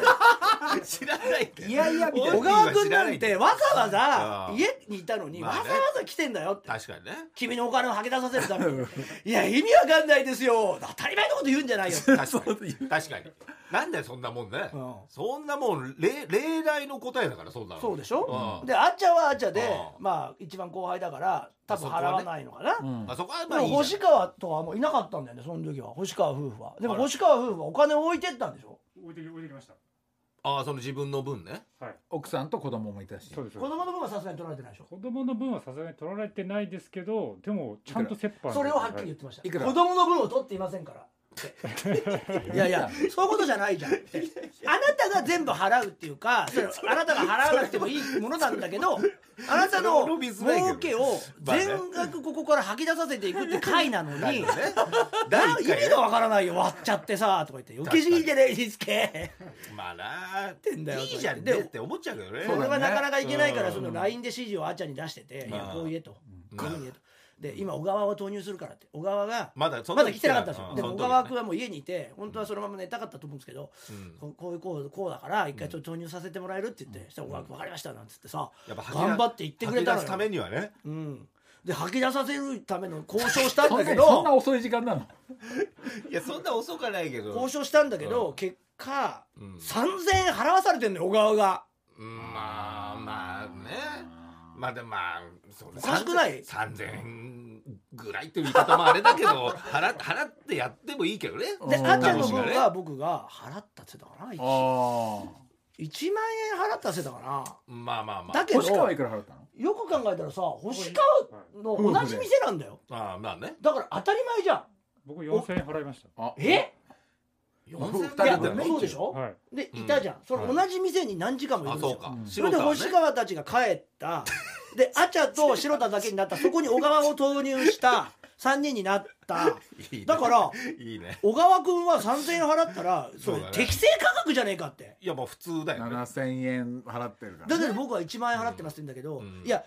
知らないいやいや小川君なんてわざわざうん。家にいたのにわざわざ来てんだよって。確かにね。君のお金を吐き出させるために。いや意味わかんないですよ。当たり前のこと言うんじゃない確かに。確かに。なんだよそんなもんね、うん。そんなもん例例題の答えだからそんなの。そうでしょ、うん。であっちゃんはあっちゃでうん。まあ一番後輩だから多分払わないのかな、うん。あそこはでもまあいいじゃん。星川とはもういなかったんだよねその時は。星川夫婦は。でもあら星川夫婦はお金を置いてったんでしょ？置いてき置いてきました。ああその自分の分ね。はい。奥さんと子供もいたし。そうです。子供の分はさすがに取られてないでしょ？子供の分はさすがに取られてないですけどでもちゃんと折半それをはっきり言ってました。いくら？子供の分を取っていませんからいやいやそういうことじゃないじゃんって。あなたが全部払うっていうかそれあなたが払わなくてもいいものなんだけどあなたの儲けを全額ここから吐き出させていくって回なのに、ね。な意味がわからないよ。割っちゃってさとか言って余計すぎてねリスケまあな。てんだよいいじゃんでねって思っちゃうけどね。そうだね俺はなかなかいけないからうんその LINE で指示をあっちゃんに出してて「いや。うんこう言え」と「うん。こう言え」と。で今小川を投入するからって。小川がまだそんなまだ来てなかったんですよ。うんでも小川君はもう家にいて本当はそのまま寝たかったと思うんですけどうん。こうこういうこうこうだから一回ちょっと投入させてもらえるって言ってそしたら小川君分かりましたなんつってさ頑張って言ってくれたの吐き出すためよにはね。うん。で吐き出させるための交渉したんだけど。(laughs) そんな遅い時間なの？(laughs) いやそんな遅かないけど。交渉したんだけどうん。結果うん。3000円払わされてんのよ小川が。うんまあまあでもまあそうね。おかしくない3000円ぐらいっていう言い方もあれだけど (laughs) 払払ってやってもいいけどね。うん。であっちゃんの分は僕が払ったって言ってたかな 1, ああ1万円払ったって言ってたかな。まあまあまあ。だけど星川いくら払ったの？よく考えたらさ星川の同じ店なんだよ。ああまあね。だから当たり前じゃん。僕4000円払いましあえ？4000いや二人でねそうでしょ、たはい。でうんいたじゃん、そはいの同じ店に何時間もいるんですよ。あそうか。うんそれで星川たちが帰ったであちゃと白田だけになった。そこに小川を投入した。3人になった。いいね。だからいいね。小川君は3000円払ったらそれそうだね。適正価格じのかって。いやまあ普通だよね。7000円払ってるからだねけど僕は1万円払ってますって言うんだけど、うん。いや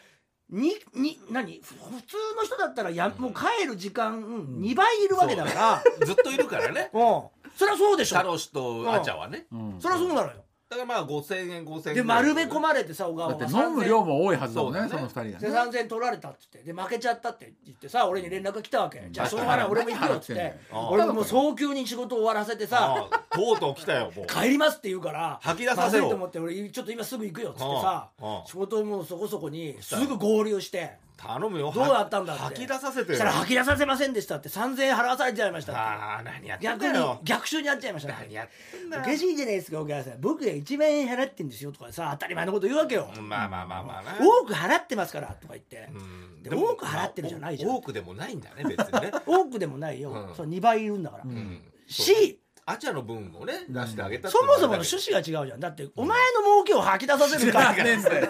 にに何？普通の人だったらや、うん。もう帰る時間2倍いるわけだから。ずっといるからね。うん。そりゃそうでしょ。サロシとアチャはね。うん。そりゃそうなのよだからまあ5000円5000円で丸め込まれてさ小だ川がって飲む量も多いはずだもんねその二人でがね3000円取られたっつって。で負けちゃったって言ってさ俺に連絡が来たわけ。じゃあしょうがない俺も行くよっつって。あ俺ももう早急に仕事終わらせてさとうとう来たよもう。帰りますって言うから吐き出させと思って俺ちょっと今すぐ行くよっつってさ仕事もそこそこにすぐ合流して頼むよ。どうやったんだって。吐き出させてしたら吐き出させませんでしたって3000円払わされちゃいましたああ何やってん逆に逆襲になっちゃいました何やってんだおよかしいじゃないですかお母さん。僕が1万円払ってんですよとかさ当たり前のこと言うわけよ。まあまあまあまあな。多く払ってますからとか言って。うん。で多く払ってるじゃないじゃん。多くでもないんだね別にね。(laughs) 多くでもないよ、うん。その2倍いるんだから、うん。しアチャの分をね出してあげたそもそもの趣旨旨が違うじゃん。だってお前の儲けを吐き出させるから。知らねえんだよ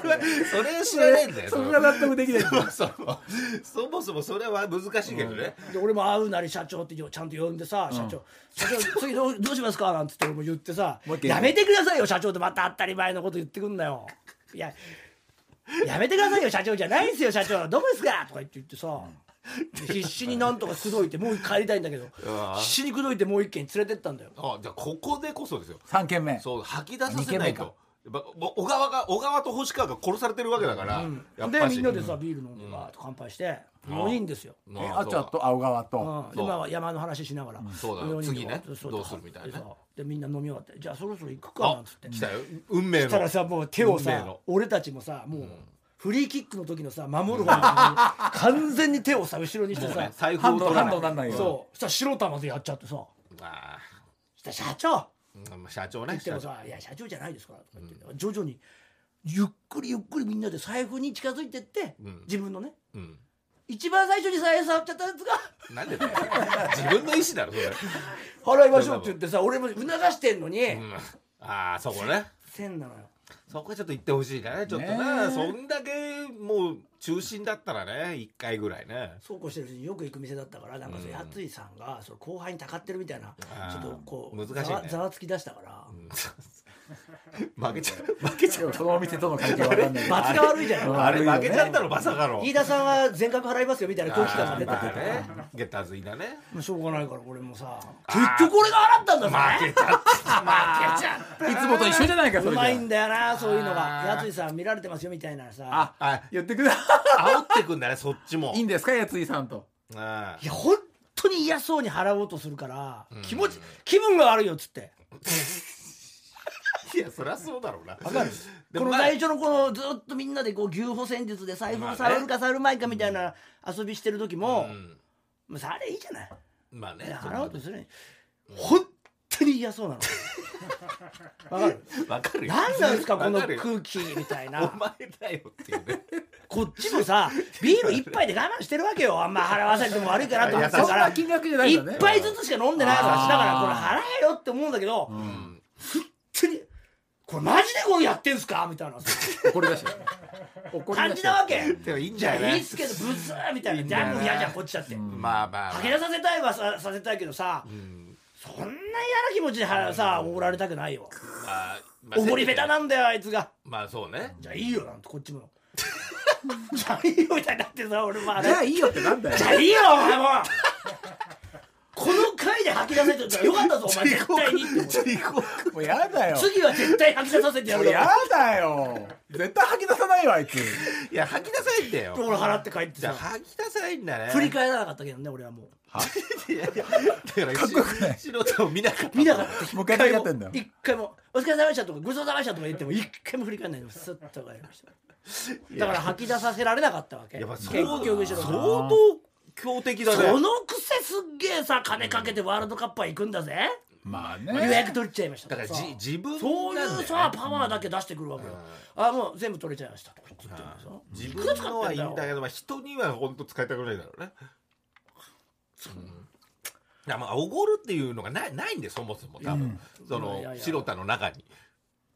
それ知らねえんだよそれが納得できないそもそもそもそもそれは難しいけどねで俺も会うなり社長ってちゃんと呼んでさ、社長社長次どうどうしますかなんつって俺も言ってさやめてくださいよ社長ってまた当たり前のこと言ってくんだよいややめてくださいよ社長じゃないですよ社長どこですかとか言って言ってさ、で必死になんとか口説いてもう帰りたいんだけどわ必死に口説いてもう一軒連れてったんだよ。あじゃあここでこそですよ。3軒目。そう吐き出させないと。小川が小川と星川が殺されてるわけだから、やっぱしでみんなでさビール飲んでバーッと乾杯して4人ですよ。うんえあちゃと青川と。うん、でまあ山の話しながら、そうだよ。四人で次ね。そうどうするみたいなね。でさでみんな飲み終わってじゃあそろそろ行くかなあんつって。来たよ。運命そしたらのさもう手をさの。俺たちもさもう、フリーキックの時のさ守る方に完全に手をさ後ろにしてさ、財布を取らないそう。そしたら白玉でやっちゃってさ。あ。そしたら社長。社長ね言ってもさ「いや社長じゃないですから」徐々にゆっくりゆっくりみんなで財布に近づいてって、うん。自分のね。うん。一番最初に財布触っちゃったやつが。なんでだよ。自分の意思だろそれ、(laughs) 払いましょうって言ってさ俺も促してんのに、うん、ああそこね。千なのよそこはちょっと言ってほしいね。ちょっとねそんだけもう中心だったらね一回ぐらいね。そうこうしてるうちによく行く店だったからなんかそれうん。やついさんがその後輩にたかってるみたいなちょっとこう難しいね。ざわざわつき出したから、うん。負けちゃう負けちゃう。そのお店との関係わかんない。罰が悪いじゃん。あれ悪いよね。負けちゃったのまさかの飯田さんは全額払いますよみたいな空気感が出てて、ねゲッターズいだね。しょうがないから俺もさ。結局俺が払ったんだぜ。負けちゃった。(laughs) 負けちゃっつもと一緒じゃないかそうれじゃ。まいんだよなそういうのが。やついさん見られてますよみたいなさ。ああ言ってくだ。煽ってくんだねそっちも。いいんですかやついさんと。あいや本当に嫌そうに払おうとするからうん。気持ち気分が悪いよっつって。(laughs) いやそりゃそうだろうな。わかる？この最初のこのずっとみんなでこう牛歩戦術で財布を触るか触るまいかみたいな遊びしてる時も、うん。まあ、それいいじゃない、まあねね払おうとするに。本当に嫌そうなの。(laughs) わかる？わかるよ。何なんですかこのわるよ。空気みたいおな前だよっていうね。こっちもさビール一杯で我慢してるわけよ。あんま払わせても悪いかなと思って。そんたからな金額じゃない一んだね。杯ずつしか飲んでないからあーだからこれ払えよって思うんだけど、うん。本当にこれマジでこれやってんすか？みたいなさ。怒り出したよ怒り感出しじなわけ。でもいいんじゃないいいっすけどブスーみたいな。じゃあもう嫌じゃんこっちだって、まあまあ吐き出させたいはささせたいけどさ、うんそんな嫌な気持ちではさおごられたくないよまあまあおごり下手なんだよあいつが。まあそうね。じゃあいいよなんてこっちも。(laughs) じゃあいいよみたいになってさ俺もあれ。じゃあいいよってなんだよ。じゃあいいよお前も回で吐き出せてよかったぞお前絶対にって思って。地獄もうやだよ。次は絶対吐き出させてやるよ。もうやだよ。絶対吐き出さないよあいつ。いや吐き出さないんだよ。俺払って帰ってじゃあさ吐き出さないんだね。振り返らなかったけどね俺はもう。いやいやだからかっこよくない。素人を見なかった見なかった。もう一回やってんだよ。一回も「お疲れ様でした」とか「ごちそうさまでした」とか言っても一回も振り返んないでスッと帰りました。だから吐き出させられなかったわけ。やっぱ結局相当強敵だね。そのくせすっげえさ金かけてワールドカップは行くんだぜ。まあ予ね約取っちゃいましただからさじ自分そうなんだよ。ねいうさパワーだけ出してくるわけよ。あもう全部取れちゃいましたとか言ってんのさ自分のはいいんだけど、まあ、人には本当使いたくないだろうね。う。ん。いやまあおごるっていうのがないないんでそもそも多分、そのいやいや。白田の中に。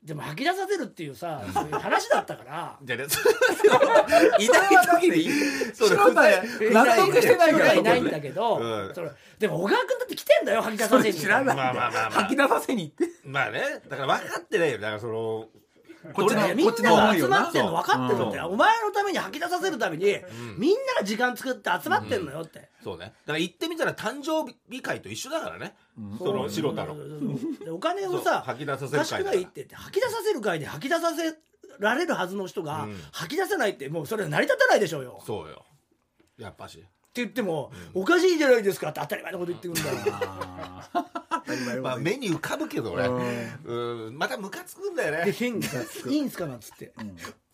でも吐き出させるっていうさそういう話だったから。じゃあね、(laughs) それはいない時にそれ白田や納得してないからいないんだけど、うん。それでも小川君だって来てんだよ吐き出させに。知らない。まあまあまあまあ吐き出させに行ってまあね。だから分かってないよ。だからそのこっちのみんなが集まってんの分かってるんだよ、そうお前のために吐き出させるために、みんなが時間作って集まってんのよって、そうね。だから言ってみたら誕生日会と一緒だからね、その白田のそうそう。そうでお金をさ吐き出させる会だって言って吐き出させる会で吐き出させられるはずの人が、うん。吐き出せないってもうそれは成り立たないでしょうよ。そうよ。やっぱしって言っても、おかしいじゃないですかって当たり前のこと言ってくるんだよ。(laughs) まあ目に浮かぶけどねうん。またムカつくんだよね。で変にさ「(laughs) いいんすか?」なんつって、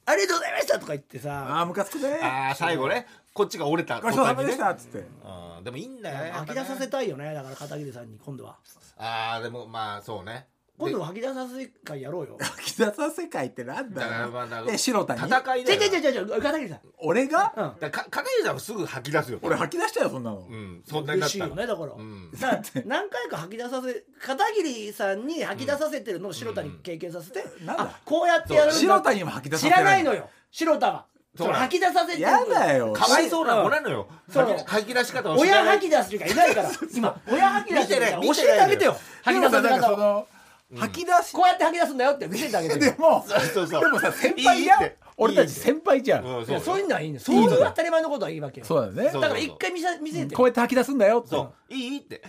ありがとうございました」とか言ってさ。ああムカつくね。ああ最後ね。こっちが折れたごちそうさまでしねたっつって。うん。でもいいんだよね吐き出させたいよね。だから片桐さんに今度は。ああでもまあそうね今度は吐き出させ会やろうよ。(laughs) 吐き出させ会ってなんだからだから白田に？戦いだよ。じゃじゃじゃじゃ片桐さん俺が？うん。だからか片桐さんはすぐ吐き出すよ俺吐き出したよそんなの。うんそんなにな嬉しいよねだから、ん。だから何回か吐き出させ片桐さんに吐き出させてるのを白田に経験させて、なんだ？あこうやってやるんだ。白田にも吐き出させ知らないのよ。白田はそう。なの吐き出させてるやだよ。かわいそうな子なのよ。そう。吐き吐き出し方を知らない。親吐き出す人がいないから。(laughs) 今親吐き出す人が教見てないえてあげてよ。吐き出させでもさなんかそ方を。の吐き出しこうやって吐き出すんだよって見せてあげてよでもそうそうそう。でもさ先輩じゃんいいって俺たち先輩じゃん。うんいやそういうのはいいねそういう当たり前のことはいいわけよ。そうだよね。そうだから一回見せ見せて。こうやって吐き出すんだよって。そう。いいって。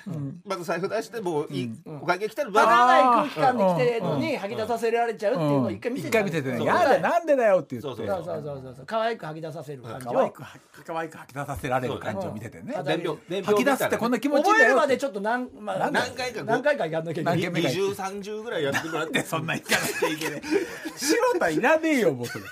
まず財布出してもういい。お会計来たらわからまない空気感で来てるのに吐き出させられちゃうっていうのを一回見せ一て回見せてね。そう。やだなんでだよって言って。そうそうそうそうそう。そう可愛く吐き出させる感じを。可愛く可愛く吐き出させられる感じを見ててね。そう。伝票伝票吐き出すってこんな気持ちいいん覚えるまでちょっと何,、まあ、何回か何回かやんなきゃいけない。何回目か20、30ぐらいやってもらってそんな言い方していけない白田いらねえよもうそれ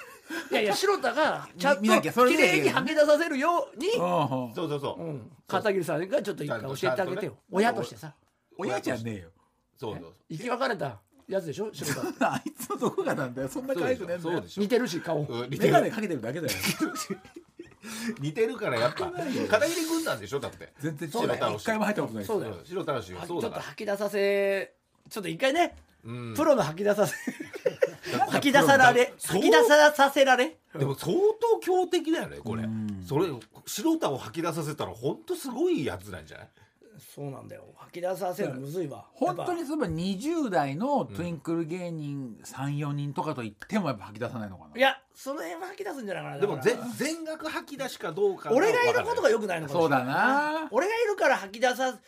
いやいや。白田がちゃんと見なきゃそれ綺で麗に吐き出させるように、うんうん。そうそうそう。うん、片桐さんがちょっと一回教えてあげてよ、親としてさ。親じゃねえよそうそう生き別れたやつでしょ？白田。(laughs) あいつのどこがなんだよ。そんな可愛くねえんだよ。そうでしょ。似てるし顔。うん似てる。眼鏡かけてるだけだよ。(laughs) 似てるからやっぱ。片桐軍団でしょ？だって。全然違そうだよう一回も入ったことないですそうだよ白太郎氏はちょっとそうだから。吐き出させちょっと一回ね、うん。プロの吐き出させ吐き出さられそう吐き出ささせられ。でも相当強敵だよねこれ。それ白太を吐き出させたら本当すごいやつなんじゃない？そうなんだよ。吐き出させるのむずいわ。本当やっにそういえば20代のトゥインクル芸人34人とかと言ってもやっぱ吐き出さないのかな。いやその辺は吐き出すんじゃないかな。でもだから全全額吐き出しかどうかは俺がいることが分良くないのかもしれないそうだな。俺がいるから吐き出さ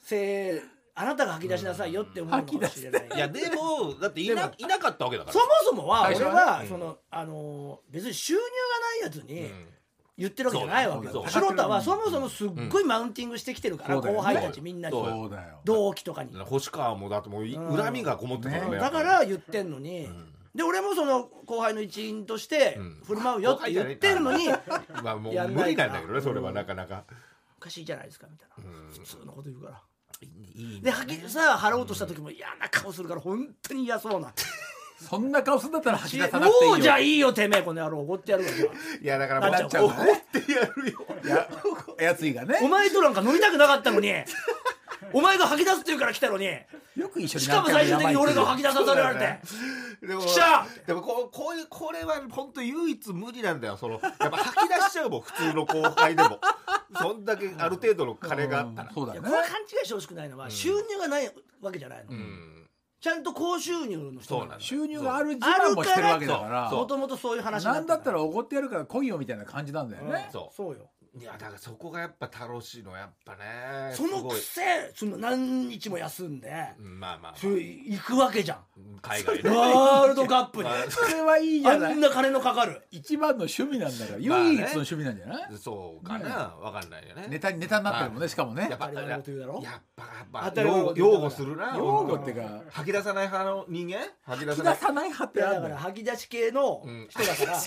せあなたが吐き出しなさいよって思うのかもしれない。いいやでもだっていないなかったわけだから。そもそもは俺はそのあの別に収入がないやつにうん。言ってるわけじゃないわけよ。白田はそもそもすっごいマウンティングしてきてるから後輩たちみんなに。そうそうだよ。同期とかに。星川もだってもう恨みがこもってたからね。だから言ってんのに。で俺もその後輩の一員としてん。振る舞うよって言ってるのにまあもう無理なんだけどねそれはなかなか。おかしいじゃないですかみたいな。普通のこと言うからいいで吐きさ払おうとした時も嫌な顔するから本当に嫌そうな。そんな顔するんだったら吐き出さなくていいよ。もうじゃあいいよてめえこの野郎怒ってやるわ。いやだからなっちゃう怒ってやるよいややついがね。お前となんか乗りたくなかったのにお前が吐き出すって言うから来たのに。よく一緒にしかも最終的に俺が吐き出させられて。でも来たでもこうこういうこれは本当唯一無二なんだよその。やっぱ吐き出しちゃうもん普通の後輩でも。そんだけある程度の金があったら。そうだね。これ勘違いしてほしくないのは収入がないわけじゃないの。うん。ちゃんと高収入の人そうなんだ。収入がある自慢もしてるわけだから。もともとそういう話なんだったらおおごってやるから来いよみたいな感じなんだよね。そう。そうよいやだからそこがやっぱ楽しいのやっぱねそのくせその何日も休んでうんまあまあそれ行くわけじゃん。海外ね。(laughs) ワールドカップに。ま (laughs) あそれはいいじあゃない。んな金のかかる。一番の趣味なんだからまあね。唯一の趣味なんじゃない？そうかな。わかんないよね。ネタにネタになってるもんねしかもね。やっぱやっぱやっぱ擁護するな。擁護っていうか吐き出さない派の人間？吐き出さない出さない派ってあるのよ。から吐き出し系のうん人だから。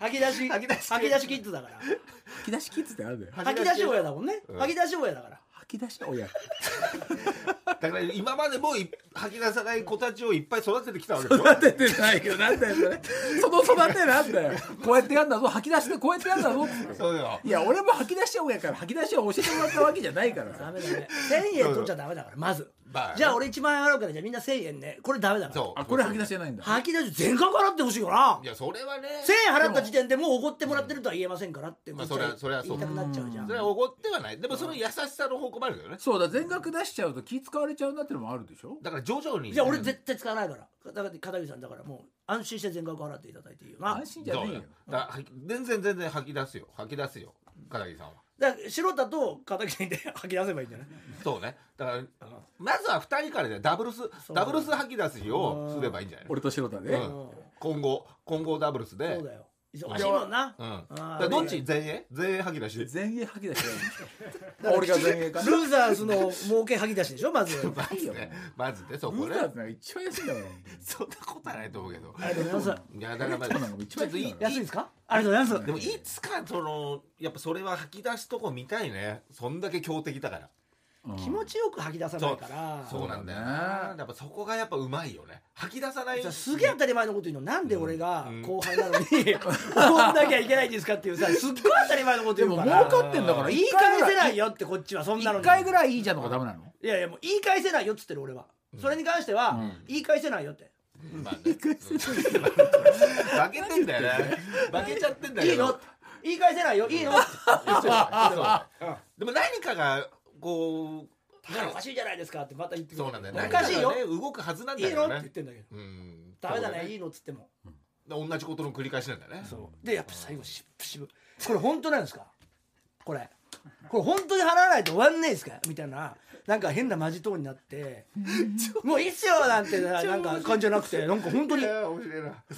吐き出し吐き出し系吐き出しキッズだから。吐き出しキッズってあるんだよ吐き出し親だもんね。うん。吐き出し親だから。吐き出し親。だから今までもい吐き出さない子たちをいっぱい育ててきたわけでしょ？育ててないよなんだよそれ。その育てなんだよ。こうやってやんだぞ吐き出してこうやってやんだぞ。ってそうよ。いや俺も吐き出し親やから吐き出しを教えてもらったわけじゃないからさ。ダメダメ。1000円取っちゃダメだからまずまあじゃあ俺1万円払うからじゃあみんな1000円ね。これダメだからそう。あこれ吐き出しじゃないんだ。吐き出し全額払ってほしいよな。いやそれはね。1000円払った時点でもうおごってもらってるとは言えませんからってまあそれはそれはそう。言いたくなっちゃうじゃん。それはおごってはない。でもその優しさの方向もあるけどね。そうだ全額出しちゃうと気使われちゃうなってのもあるでしょ。だから徐々に。じゃあ俺絶対使わないから。だから片桐さんだからもう安心して全額払っていただいていいよな。安心じゃねえよ。だ。全然全然吐き出すよ。吐き出すよ。片桐さんはだから白田と片桐で吐き出せばいいんじゃない？そうね。だからまずは2人からでダブルスそう。ダブルス吐き出すをすればいいんじゃない？俺と白田で、うん。今後今後ダブルスで。そうだよ忙しいもんな。うん、だあー。からどっち？前衛？前衛吐き出し前衛吐き出し俺が前衛かルーザーズの儲け吐き出しでしょ？まず。まずね。まずね。そルこね。ーザーってのが一番安いんだから。そんなことはないと思うけど。ありがとうございます。いやだからまあそうなの一番安い安いですか？ありがとうございます。でもいつかそのやっぱそれは吐き出すとこ見たいね。そんだけ強敵だから。うん気持ちよく吐き出さないから。そう。なんだよなねやっぱそこがやっぱうまいよね。吐き出さない。さすげえ当たり前のこと言うの。なんで俺がうん。後輩なのに怒んなきゃいけないんですかっていうさすっごい当たり前のことでも言うから。儲かってんだから言い返せないよってこっちはそんなの一に回ぐらいいいじゃんのがダメなの。いやいやもう言い返せないよっつってる俺は。それに関してはうん。言い返せないよって。まあね。負けてんだよね。負けちゃってんだけど。いいの？言い返せないよ？いいの？でも何かがこうだからおかしいじゃないですかってまた言ってくる。そうなんだよおかしいよ。ね動くはずなんだいいのってよね言ってんだけど。うんダメだねいいのっつっても。同じことの繰り返しなんだよね。そう。でやっぱ最後しぶしぶ。これ本当なんですか？これ。(laughs) これ本当に払わないと終わんないですか？みたいな。なんか変なマジトーンになって。もういいっすよなんてななんか感じじゃなくて。なんか本当に。いな。ん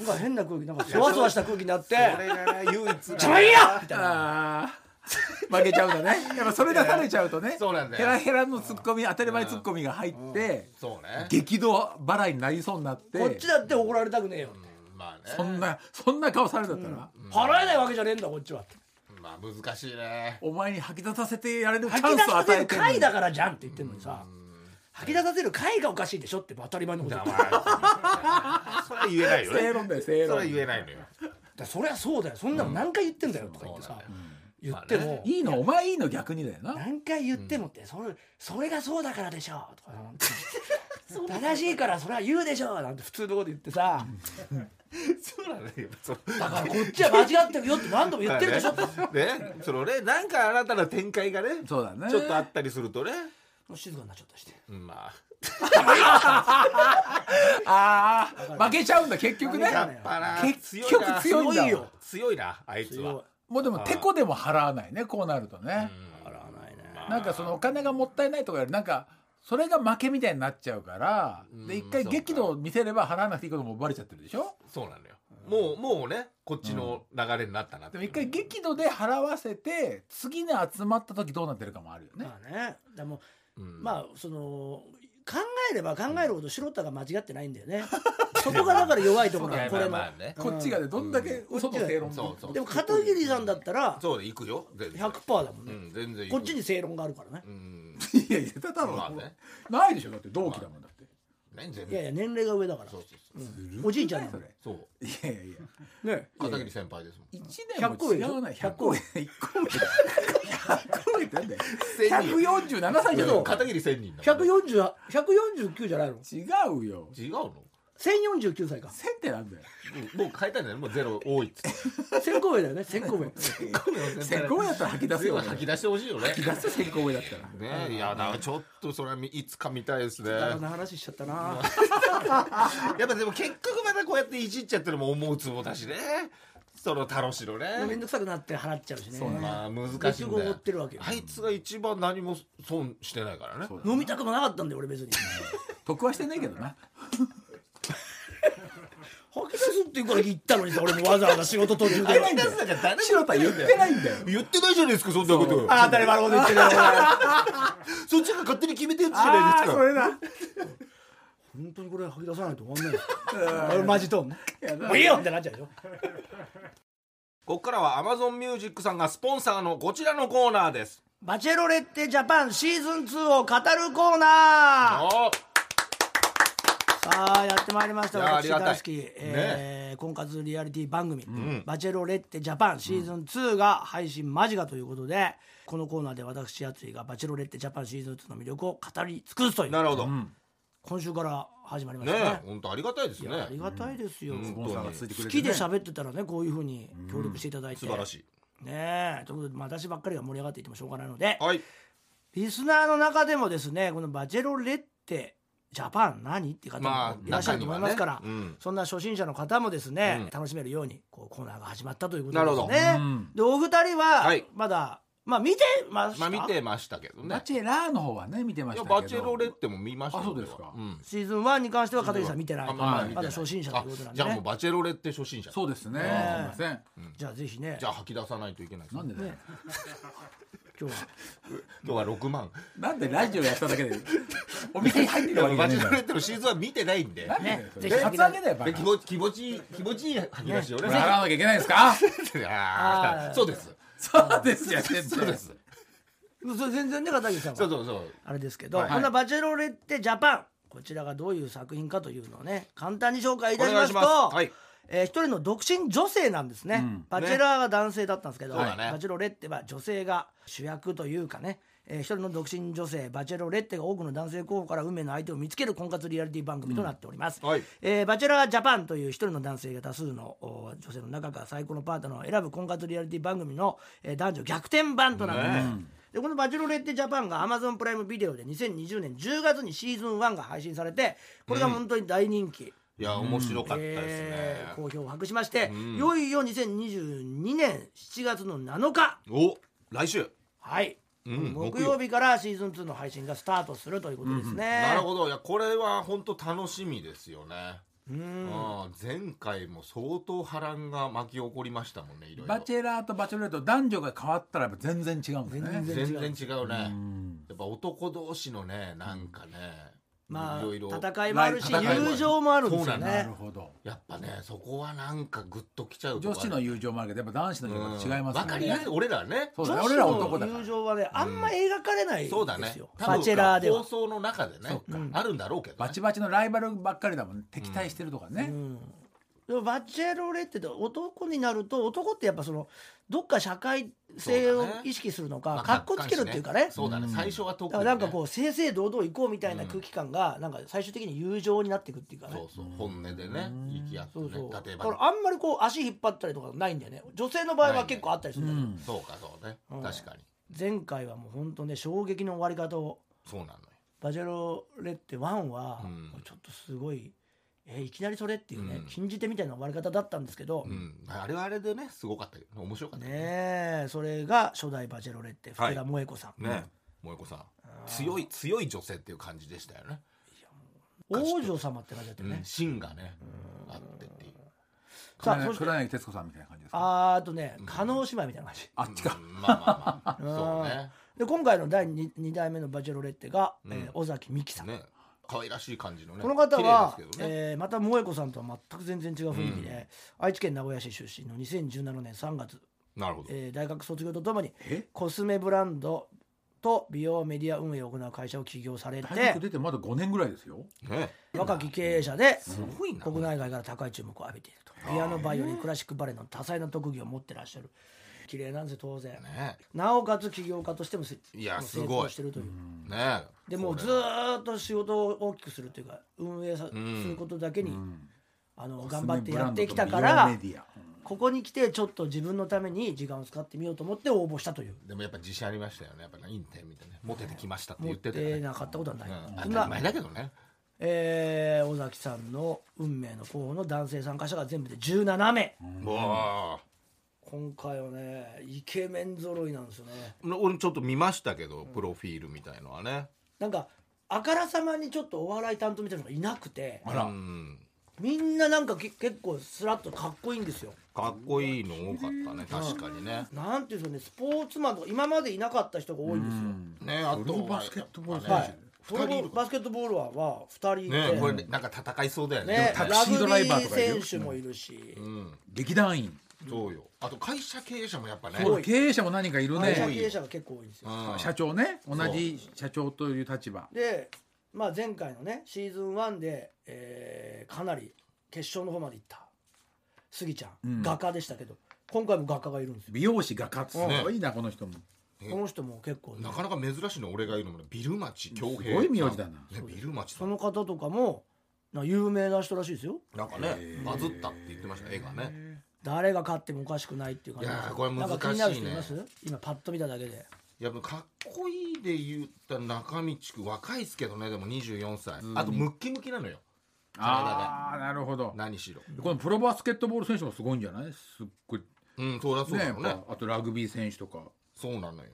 か変な空気なんかそわそわした空気になって。それがね唯一ちょいいよみたいな (laughs) 負けちゃうんだね。やっぱそれ出されちゃうとね。そうなんだよ。ヘラヘラのツッコミ当たり前ツッコミが入ってそうね。激怒払いになりそうになって。こっちだって怒られたくねえようんまあね。そんなそんな顔されたったら、払えないわけじゃねえんだこっちはまあ難しいね。お前に吐き出させてやれるチ吐き出ャンスを与させるえてんのに。回だからじゃんって言ってんのにさ。吐き出させる回がおかしいでしょって当たり前のこと。だ言ってから (laughs) それは言えないよね。正論だよ正それ論は言えないのよ。だそりゃそうだよ。そんなの何回言ってんだよとか言ってさ言ってまあもいいのお前いいの逆にだよな。何回言ってもってそれそれがそうだからでしょとか (laughs) 正しいからそれは言うでしょなんて普通のこと言ってさ。(laughs) そうなのよ。そう。だからこっちは間違ってるよって何度も言ってるでしょ。(laughs) ね。そのねなんか新たな展開がねそうだね。ちょっとあったりするとね。静かになっちゃったりし。てうんまあああ負けちゃうんだ結局ね。結局強いんだ強いよ。強いなあいつはもうでもてこでも払わないねこうなるとね、払わないね。なんかそのお金がもったいないとかよりなんかそれが負けみたいになっちゃうからうん。で一回激怒を見せれば払わなくていいこともバレちゃってるでしょ？そうなのよ。もうもうねこっちの流れになったなってでも一回激怒で払わせて次に集まった時どうなってるかもあるよね。まあね。でもうん。まあその考えれば考えるほど白田が間違ってないんだよね。そこがだから弱いところこれのまあまあね。こっちがねどんだけ嘘の正論でも片桐さんだったらそうで行くよ。全然。100%だもんね。うん全然こっちに正論があるからね。うん。いやいやただのまあね。ないでしょだって同期だもんだって。いやいや年齢が上だから。そうそうおじいちゃんなの？それそう。いやいやいや。ね。片桐先輩ですもん一年も違わな。い100 100個。上1個上だよ100個上ってなんだよ147歳じゃんいや片桐千人だもん140 149じゃないの？違うよ。違うの？1049歳か。1000ってなんだよ。もう変えたんだよねもうゼロ多いっつって。先行上だよね。先行上1000個上だったら吐き出すよ吐き出してほしいよね。吐き出す1000個上だったら。ねいやだからちょっとそれはいつか見たいですね。あの話しちゃったな。やっぱでも結局またこうやっていじっちゃってるのも思うツボだしね。その楽しのめんねどくさくなって払っちゃうしね。まあ難しいんだよ。追ってるわけよあいつが一番何も損してないからね。飲みたくもなかったんだよ俺別に。得はしてないけどな吐き出すって言うから言ったのにさ俺もわざわざ仕事途中で。吐き出すなんか誰も言ってないんだよ。言ってないじゃないですかそんなこと。あ当たり前のこと言ってるそっちが勝手に決めてやつじゃないですかれだ本当にこれ吐き出さないと終わんないよ。(laughs) 俺マジトーンね。もういいよってなっちゃうでしょここからは Amazon Music さんがスポンサーのこちらのコーナーです。バチェロレッテジャパンシーズン2を語るコーナーおさあやってまいりました私りがたい。大好き、えー婚活リアリティ番組、ん。バチェロレッテジャパンシーズン2が配信間近ということで、このコーナーで私やついがバチェロレッテジャパンシーズン2の魅力を語り尽くすという。なるほど。ね今週から始まりましたね。え本当ありがたいですね。ありがたいですよ、好きで喋ってたらねこういうふうに協力していただいて、素晴らしい。ねえということで、まあ、私ばっかりが盛り上がっていてもしょうがないのではい。リスナーの中でもですねこのバチェロレッテジャパン何？っていう方まあもいらっしゃると思いますから、中にはね。うん。そんな初心者の方もですね、うん。楽しめるようにこうコーナーが始まったということですなるほど。ねうん。でお二人ははい。まだ、まあ見てました、まあ見てましたけどね。バチェラーの方はね見てましたけど。バチェロレッテも見ましたそうですか。シーズン1に関しては片桐さん見てない。あまだ初心者ということなんあじゃあもうでねバチェロレッテ初心者。そうですね、ねすいません。じゃあぜひね。じゃあ吐き出さないといけないですなんでね今日は。(laughs) 今日は6万。なんでラジオやっただけで (laughs) お店に入ってるわけじゃバチェロレッテのシーズンは見てないんで。だよ気持ち気持ちいい気持ちいい吐き出しをね。払わなきゃいけないんですか？(laughs) ああそうです。そうですよ先生そうです。それ全然ね片桐さんは。そうそうそう。あれですけど、はい。こんなバチェロレッテジャパン。こちらがどういう作品かというのをね簡単に紹介いたしますとお願いします。はいえー一人の独身女性なんですね、うん。バチェラーが男性だったんですけど、そうだね。バチェロレッテは女性が主役というかね、えー一人の独身女性バチェロレッテが多くの男性候補から運命の相手を見つける婚活リアリティ番組となっております、はい。えーバチェラージャパンという一人の男性が多数のお女性の中から最高のパートナーを選ぶ婚活リアリティ番組の、えー男女逆転版となってます、ねでこの「バチェロレッテジャパン」が Amazon プライムビデオで2020年10月にシーズン1が配信されてこれが本当に大人気、いや面白かったですえーね好評を博しまして、ん。いよいよ2022年7月の7日。お来週。はい、うん木曜日からシーズン2の配信がスタートするということですね、なるほど。いやこれは本当楽しみですよね。うん。うん。前回も相当波乱が巻き起こりましたもんねいろいろ。バチェラーとバチェロレット男女が変わったらやっぱ全然違うんですね。全然全然違うね。うん。やっぱ男同士のねなんかねまあいろいろ。戦いもあるし友情もあるんですよそうななるねほどやっぱねそこはなんかグッときちゃう女子の友情もあるけどやっぱ男子の友情は違いますわかりやすい。俺らね。そうだね俺ら男だから。の友情はねあんま描かれないですよ、そうだね。バチェラーでは。放送の中でねあるんだろうけどね。バチバチのライバルばっかりだもん敵対してるとかね、でもバチェロレッテって男になると男ってやっぱそのどっか社会性を意識するのか、まあかっこつけるっていうかね。そうだね。最初は特だからなんかこう正々堂々行こうみたいな空気感がなんか最終的に友情になっていくっていうかね。そうそう。本音でね行き合ってね。そうそう。例えだからばあんまりこう足引っ張ったりとかないんだよね。女性の場合は結構あったりするんだけど、うん。そうかそうね。うん。確かに。前回はもう本当ね衝撃の終わり方を。そうなのよ。バチェロレッテ1はうん。ちょっとすごい、えーいきなりそれっていうね、うん。禁じ手みたいな終わり方だったんですけど、うん。あれはあれでねすごかったけど面白かった。ねえそれが初代バチェロレッテ福田萌子さん、ね萌子さん。強い強い女性っていう感じでしたよね。王女様って感じだったよね。うん、芯がねあってっていう。さあ黒柳徹子さんみたいな感じですか？あーあとね加納姉妹みたいな感じ。あっちか、うんまあまあまあ。(laughs) そうね。で今回の第 2, 2代目のバチェロレッテが、うん。えー尾崎美紀さん、ね可愛らしい感じのねこの方は、ね。えーまた萌子さんとは全く全然違う雰囲気で、愛知県名古屋市出身の2017年3月、なるほど。えー大学卒業とともにえ？コスメブランドと美容メディア運営を行う会社を起業され大て学出てまだ5年ぐらいですよ。ね。若き経営者で国内外から高い注目を浴びていると。ピアノバイオリンクラシックバレエの多彩な特技を持ってらっしゃる綺麗なんですよ当然。ね。なおかつ起業家としてもせいやすごい。功してるという。ね。でもうずーっと仕事を大きくするというか運営さ、んすることだけに、あの頑張ってやってきたからここに来てちょっと自分のために時間を使ってみようと思って応募したという。でもやっぱ自信ありましたよね。やっぱいいんだよみたいなモテてきましたって言ってたよね。てなかったことはない、うん。当前だけどね。えー尾崎さんの運命の候補の男性参加者が全部で17名。うわ今回はねイケメン揃いなんですよね。ー俺ちょっと見ましたけどプロフィールみたいのはね。なんかあからさまにちょっとお笑い担当みたいなのがいなくてあら。うんみんななんかけ結構スラッとかっこいいんですよ。かっこいいの多かったね確かにね。なんていうんですかねスポーツマンとか今までいなかった人が多いんですよ、ねあとバスケットボール選手はい。二人いるバスケットボールはは2人いて、ねこれねなんか戦いそうだよね。ねタクシードライバーとかいる。選手もいるし、うん。劇団員そうよ。あと会社経営者もやっぱね。経営者も何かいる会社ね経営者が結構多いんですよ、うん。社長ね。同じ社長という立場。で、まあ、前回のねシーズン1で、えーかなり決勝の方まで行った。スギちゃん、うん。画家でしたけど。今回も画家がいるんですよ。美容師画家。すごいなこの人も。この人も結構ねなかなか珍しいの俺が言うのもねビルマチ恭平すごい名字だな。ねビルマチさそんの方とかもな有名な人らしいですよ。なんかねバズったって言ってました絵がね誰が勝ってもおかしくないっていう感じいやーこれ難しいね。なんか気になる人います？今パッと見ただけで。いやかっこいいで言ったら中道くん若いっすけどね。でも24歳。あとムッキムキなのよ。ああなるほど。何しろ。このプロバスケットボール選手もすごいんじゃない？すっごい。うんそりゃそうだね。ろうねあとラグビー選手とか。そうなのよ。ラ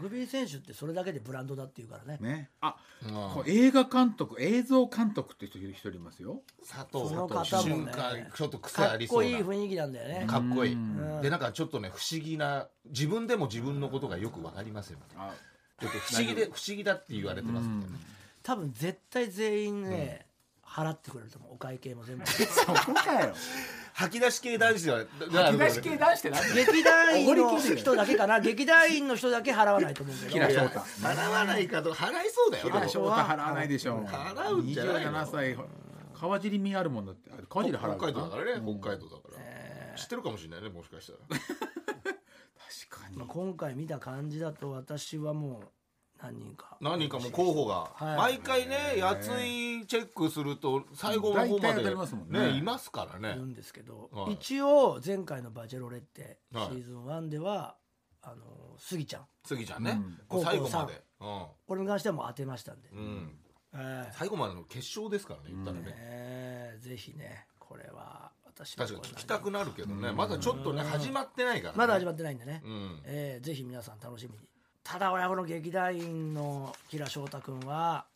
グビー選手ってそれだけでブランドだっていうからね。ね。あうん。こう映画監督映像監督って人一人いますよ。佐藤その方もね。瞬間ちょっと癖かっありそうな。こいい雰囲気なんだよね。かっこいい。ん。でなんかちょっとね不思議な自分でも自分のことがよくわかりますよあちょっと不思議で不思議だって言われてますんでね多分絶対全員ね、払ってくれると思う。お会計も全部。(laughs) そこかよ吐き出し系男子は吐き出し系男子って何？劇団員のおごり系で人だけかな？劇団員の人だけ払わないと思うけど。払わないかと払いそうだよ。払わないでしょ払うんじゃないの？27歳。川尻みあるもんだって。あ川尻払う北海道だかからね。北海道だから。知ってるかもしれないねもしかしたら。(laughs) 確かに。まあ、今回見た感じだと私はもう何人か。何人かもう候補が。はい。毎回ねやついチェックすると最後の方ま大体当たでりますもんね。ねいますからね。いるんですけど、はい。一応前回の「バチェロレッテ」シはい。ーズン1ではあのスギちゃん。杉ちゃんね。うん。こう最後ま高でこれに関してはもう当てましたんで、うん。うんえ最後までの決勝ですからね言ったらーねえー。ぜひねこれは私確かに聞きたくなるけどね。まだちょっとねうん。始まってないからね。まだ始まってないんでね、うん。えー。ぜひ皆さん楽しみにただ親子の劇団員のキラ翔太君は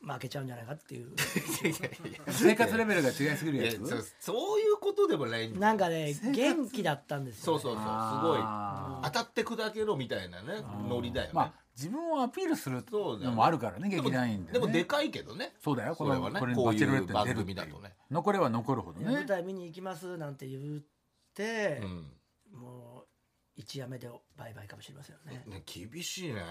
負けちゃうんじゃないかっていう。(laughs) 生活レベルが違いすぎるいややつそそういうことでもないんだ。なんかね元気だったんですよ、ね、そうそうそう。すごい。当たって砕けろみたいなねノリだよね。まあ自分をアピールするのもあるからねでも劇団員でね。でもでかいけどね。そうだよこそれはねのこれバチェロレッテに出る番っていう。組だとね。残れば残るほどね。舞ね台見に行きますなんて言ってう、ん。もう一夜目でバイバイかもしれませんよね。ね厳しいね。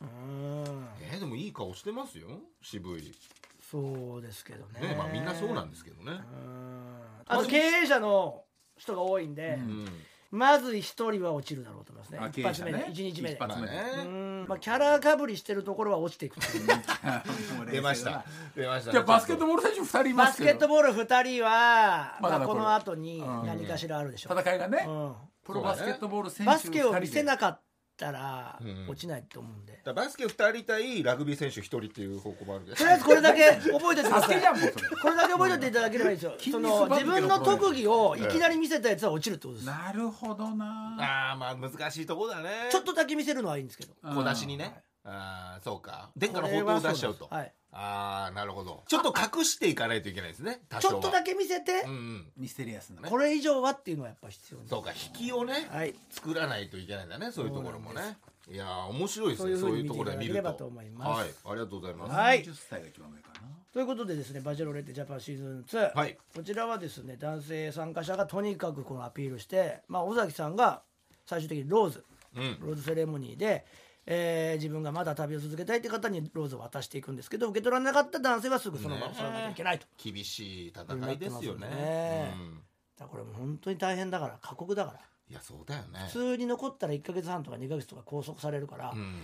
うーん。えーでもいい顔してますよ渋い。そうですけどね。ねまあみんなそうなんですけどね。うーん。あと経営者の人が多いんで、うん。まず一人は落ちるだろうと思いますね。あ一発目ね。一日目で。一発目でまあね。うーん。まあキャラかぶりしてるところは落ちていく (laughs) 出ました。出ました。じゃあバスケットボール選手2人いまバスすけど。ケットボール2人は、まあ、この後にうん。何かしらあるでしょう、戦いがね。うんプロバスケットボール選手バスケを見せいなかったらうん。落ちないと思うんで、だからバスケ2人対ラグビー選手1人っていう方向もあるけどとりあえずこれだけ覚えておいてくサスケださい。じゃんもうそれ。これだけ覚えておいていただければいいですよ。筋そのの自分の特技をいきなり見せたやつは落ちるってことです、なるほどな。ああまあ難しいとこだね。ちょっとだけ見せるのはいいんですけど。小出しにねああそうか。殿下のこれ宝刀を出しちゃうと。はい、ああなるほど。ちょっと隠していかないといけないですね多ちょっとだけ見せてうん、うん。ミステリアスな。ね。これ以上はっていうのはやっぱ必要そうか引きをねはい。作らないといけないんだねそういうところもね。いやー面白いですそういうふうにねそういうところで見ると。と思います。はい。ありがとうございます。はい。40歳が一番上かな。ということでですねバチェロレッテジャパンシーズン2、はい。こちらはですね男性参加者がとにかくこのアピールして、まあ、尾崎さんが最終的にローズ。うん。ローズセレモニーで、えー自分がまだ旅を続けたいって方にローズを渡していくんですけど受け取らなかった男性はすぐその場を去らなきゃいけないと、厳しい戦いですよね。ね。うん。だからこれもう本当に大変だから過酷だから。いやそうだよね。普通に残ったら1か月半とか2か月とか拘束されるから、うん。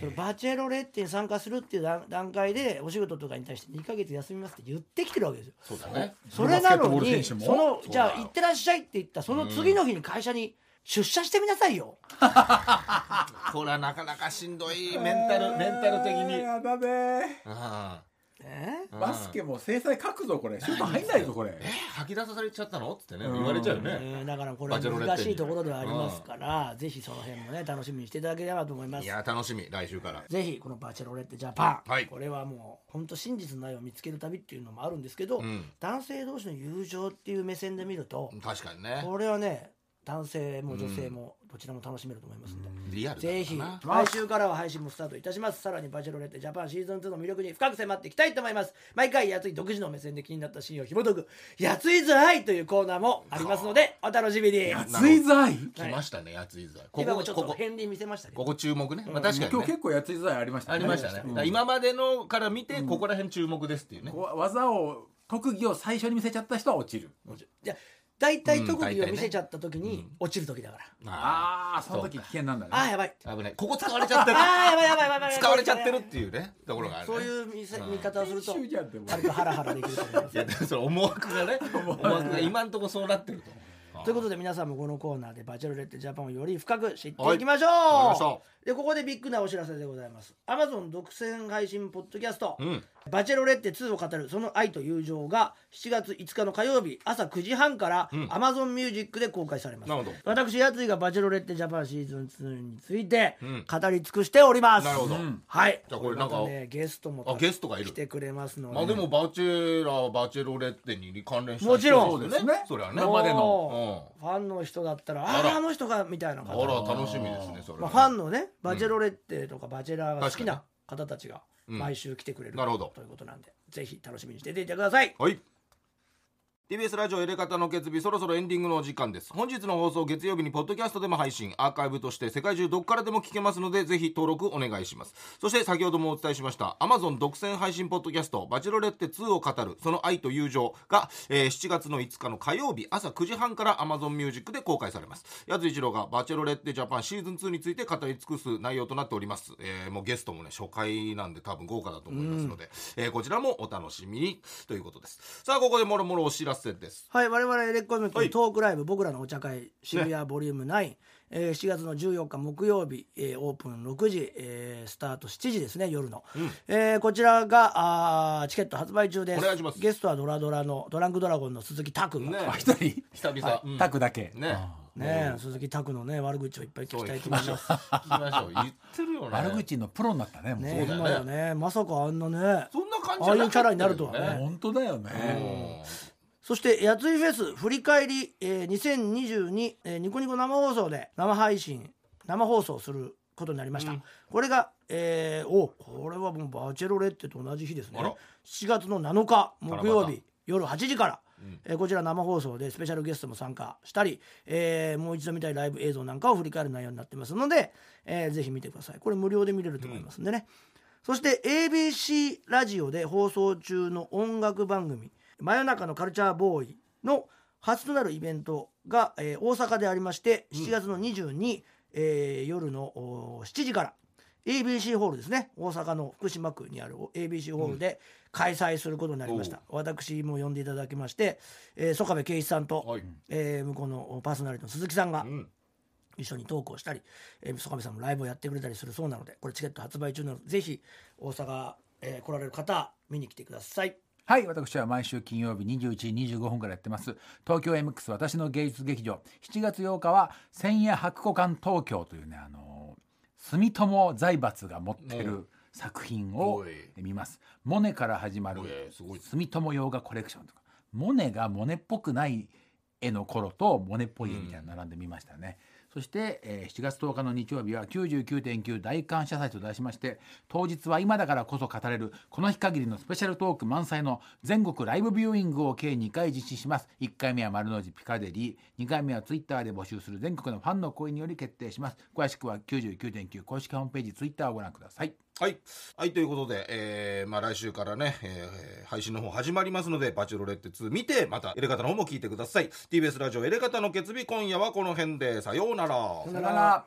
そのバチェロレッテに参加するっていう段段階でお仕事とかに対して2か月休みますって言ってきてるわけですよ。そうだね。それなのにそのじゃあ行ってらっしゃいって言ったその次の日に会社に出社してみなさいよ。(laughs) これはなかなかしんどいメンタルメンタル的に。やだね。バスケも制裁書くぞこれ。シュート入んないぞこれ。え吐き出されちゃったの？ってねうん。言われちゃうよね。えーだからこれは難しいところではありますから、ぜひその辺もね楽しみにしていただければと思います。い。や楽しみ。来週から。ぜひこのバチェロレッテジャパン、はい。これはもう本当真実の愛を見つける旅っていうのもあるんですけど、うん。男性同士の友情っていう目線で見ると、確かにね。これはね男性も女性もどちらも楽しめると思いますんで、リアルだぜひな来週からは配信もスタートいたします。さらにバチェロレッテジャパンシーズン2の魅力に深く迫っていきたいと思います。毎回やつい独自の目線で気になったシーンを紐解くやついづらいというコーナーもありますのでお楽しみに。熱いざい？来ましたねやついざこ今もちょっこことこ。片鱗見せましたけど。ここ注目ね。まあ確かにね。今日結構やついざいありましたね。ありましたね。今までのから見てここら辺注目ですっていうね。技を特技を最初に見せちゃった人は落ちる。じゃあ大体特技を見せちゃった時に落ちる時だから、あああその時危険なんだね。ああやばい。あ危ない。ここ使われちゃってる。ああやばいやばいやばい使われちゃってるっていうねところがあるね。そういう見せ見方をすると編集じゃんでも。割とハラハラできると思います。いやでもその思惑がね思惑が今んとこそうなってると。(laughs) ということで皆さんもこのコーナーでバチェロレッテジャパンをより深く知っていきましょう、わかりました。でここでビッグなお知らせでございます。Amazon 独占配信ポッドキャスト、うんバチェロレッテ2を語るその愛と友情が7月5日の火曜日朝9時半からん。Amazon ミュージックで公開されます、なるほど。私やついがバチェロレッテジャパンシーズン2についてうん。語り尽くしております、なるほど。うん。はい。じゃあこれなんかまたねゲストもあゲストがいる。来てくれますので、まあでもバチェラーバチェロレッテに関連したもちろん。人ですよね。それはね。生での。ファンの人だったらああら。ああの人がみたいなあ方ら楽しみですねそれまあ、ねファンのねバチェロレッテとかバチェラーが好きな方たちが。うん毎週来てくれる、なるほど。ということなんでぜひ楽しみにしていてください。はい TBS ラジオエレカタの決日そろそろエンディングのお時間です。本日の放送月曜日にポッドキャストでも配信アーカイブとして世界中どこからでも聞けますのでぜひ登録お願いします。そして先ほどもお伝えしました Amazon 独占配信ポッドキャストバチェロレッテ2を語るその愛と友情が、えー7月の5日の火曜日朝9時半から Amazon ミュージックで公開されます。矢津一郎がバチェロレッテジャパンシーズン2について語り尽くす内容となっております、えーもうゲストもね初回なんで多分豪華だと思いますので、えーこちらもお楽しみにということです。さあここでもろもろお知らせです。はい我々エレコミックはい。のトークライブ、僕らのお茶会渋谷ボリューム9、えー7月の14日木曜日、えーオープン6時、えースタート7時ですね夜の、えーこちらがあーチケット発売中です。お願いします。ゲストはドラドラのドランクドラゴンの鈴木拓が。ねあ一人？久々、うん。タクだけ。ね。ねえ鈴木拓のね悪口をいっぱい聞そうきたい聞きましょう。と思います聞きましょう。言ってるよね。悪口のプロになったねもう。ねそうだよね。今やねまさかあんなね。そんな感じああいうキャラになるとはね。本当だよねそしてやついフェス振り返り、えー2022、えーニコニコ生放送で生配信生放送することになりました、これが、えーおこれはもうバチェロレッテと同じ日ですね。あら。7月の7日木曜日夜8時から、ん。えーこちら生放送でスペシャルゲストも参加したり、えーもう一度見たいライブ映像なんかを振り返る内容になってますので、えーぜひ見てください。これ無料で見れると思いますんでね、そして ABC ラジオで放送中の音楽番組「真夜中のカルチャーボーイ」の初となるイベントが、えー大阪でありまして7月の22、えー夜のお7時から ABC ホールですね。大阪の福島区にある ABC ホールで開催することになりました、私も呼んでいただきまして、えー曽我部圭一さんと、はい。えー向こうのパーソナリティの鈴木さんが、うん。一緒にトークをしたり、えー、曽我部さんもライブをやってくれたりするそうなのでこれチケット発売中なのでぜひ大阪、えー来られる方見に来てくださいはい私は毎週金曜日21時25分からやってます。東京 MX 私の芸術劇場。7月8日は千夜白虎館東京というねあの住友財閥が持ってうん。る作品を見ます。モネから始まる住友洋画コレクションとか。モネがモネっぽくない絵の頃とモネっぽい絵みたいなの並んでみましたね、そして、えー7月10日の日曜日は99.9大感謝祭と題しまして当日は今だからこそ語れるこの日限りのスペシャルトーク満載の全国ライブビューイングを計2回実施します。1回目は丸の内ピカデリー2回目はツイッターで募集する全国のファンの声により決定します。詳しくは99.9公式ホームページツイッターをご覧ください。はい。はい、ということで、えー、まあ来週からね、えー配信の方始まりますので、バチュロレッテ2見て、またエレガタの方も聞いてください。TBS ラジオエレガタの決日、今夜はこの辺で、さようなら。さようなら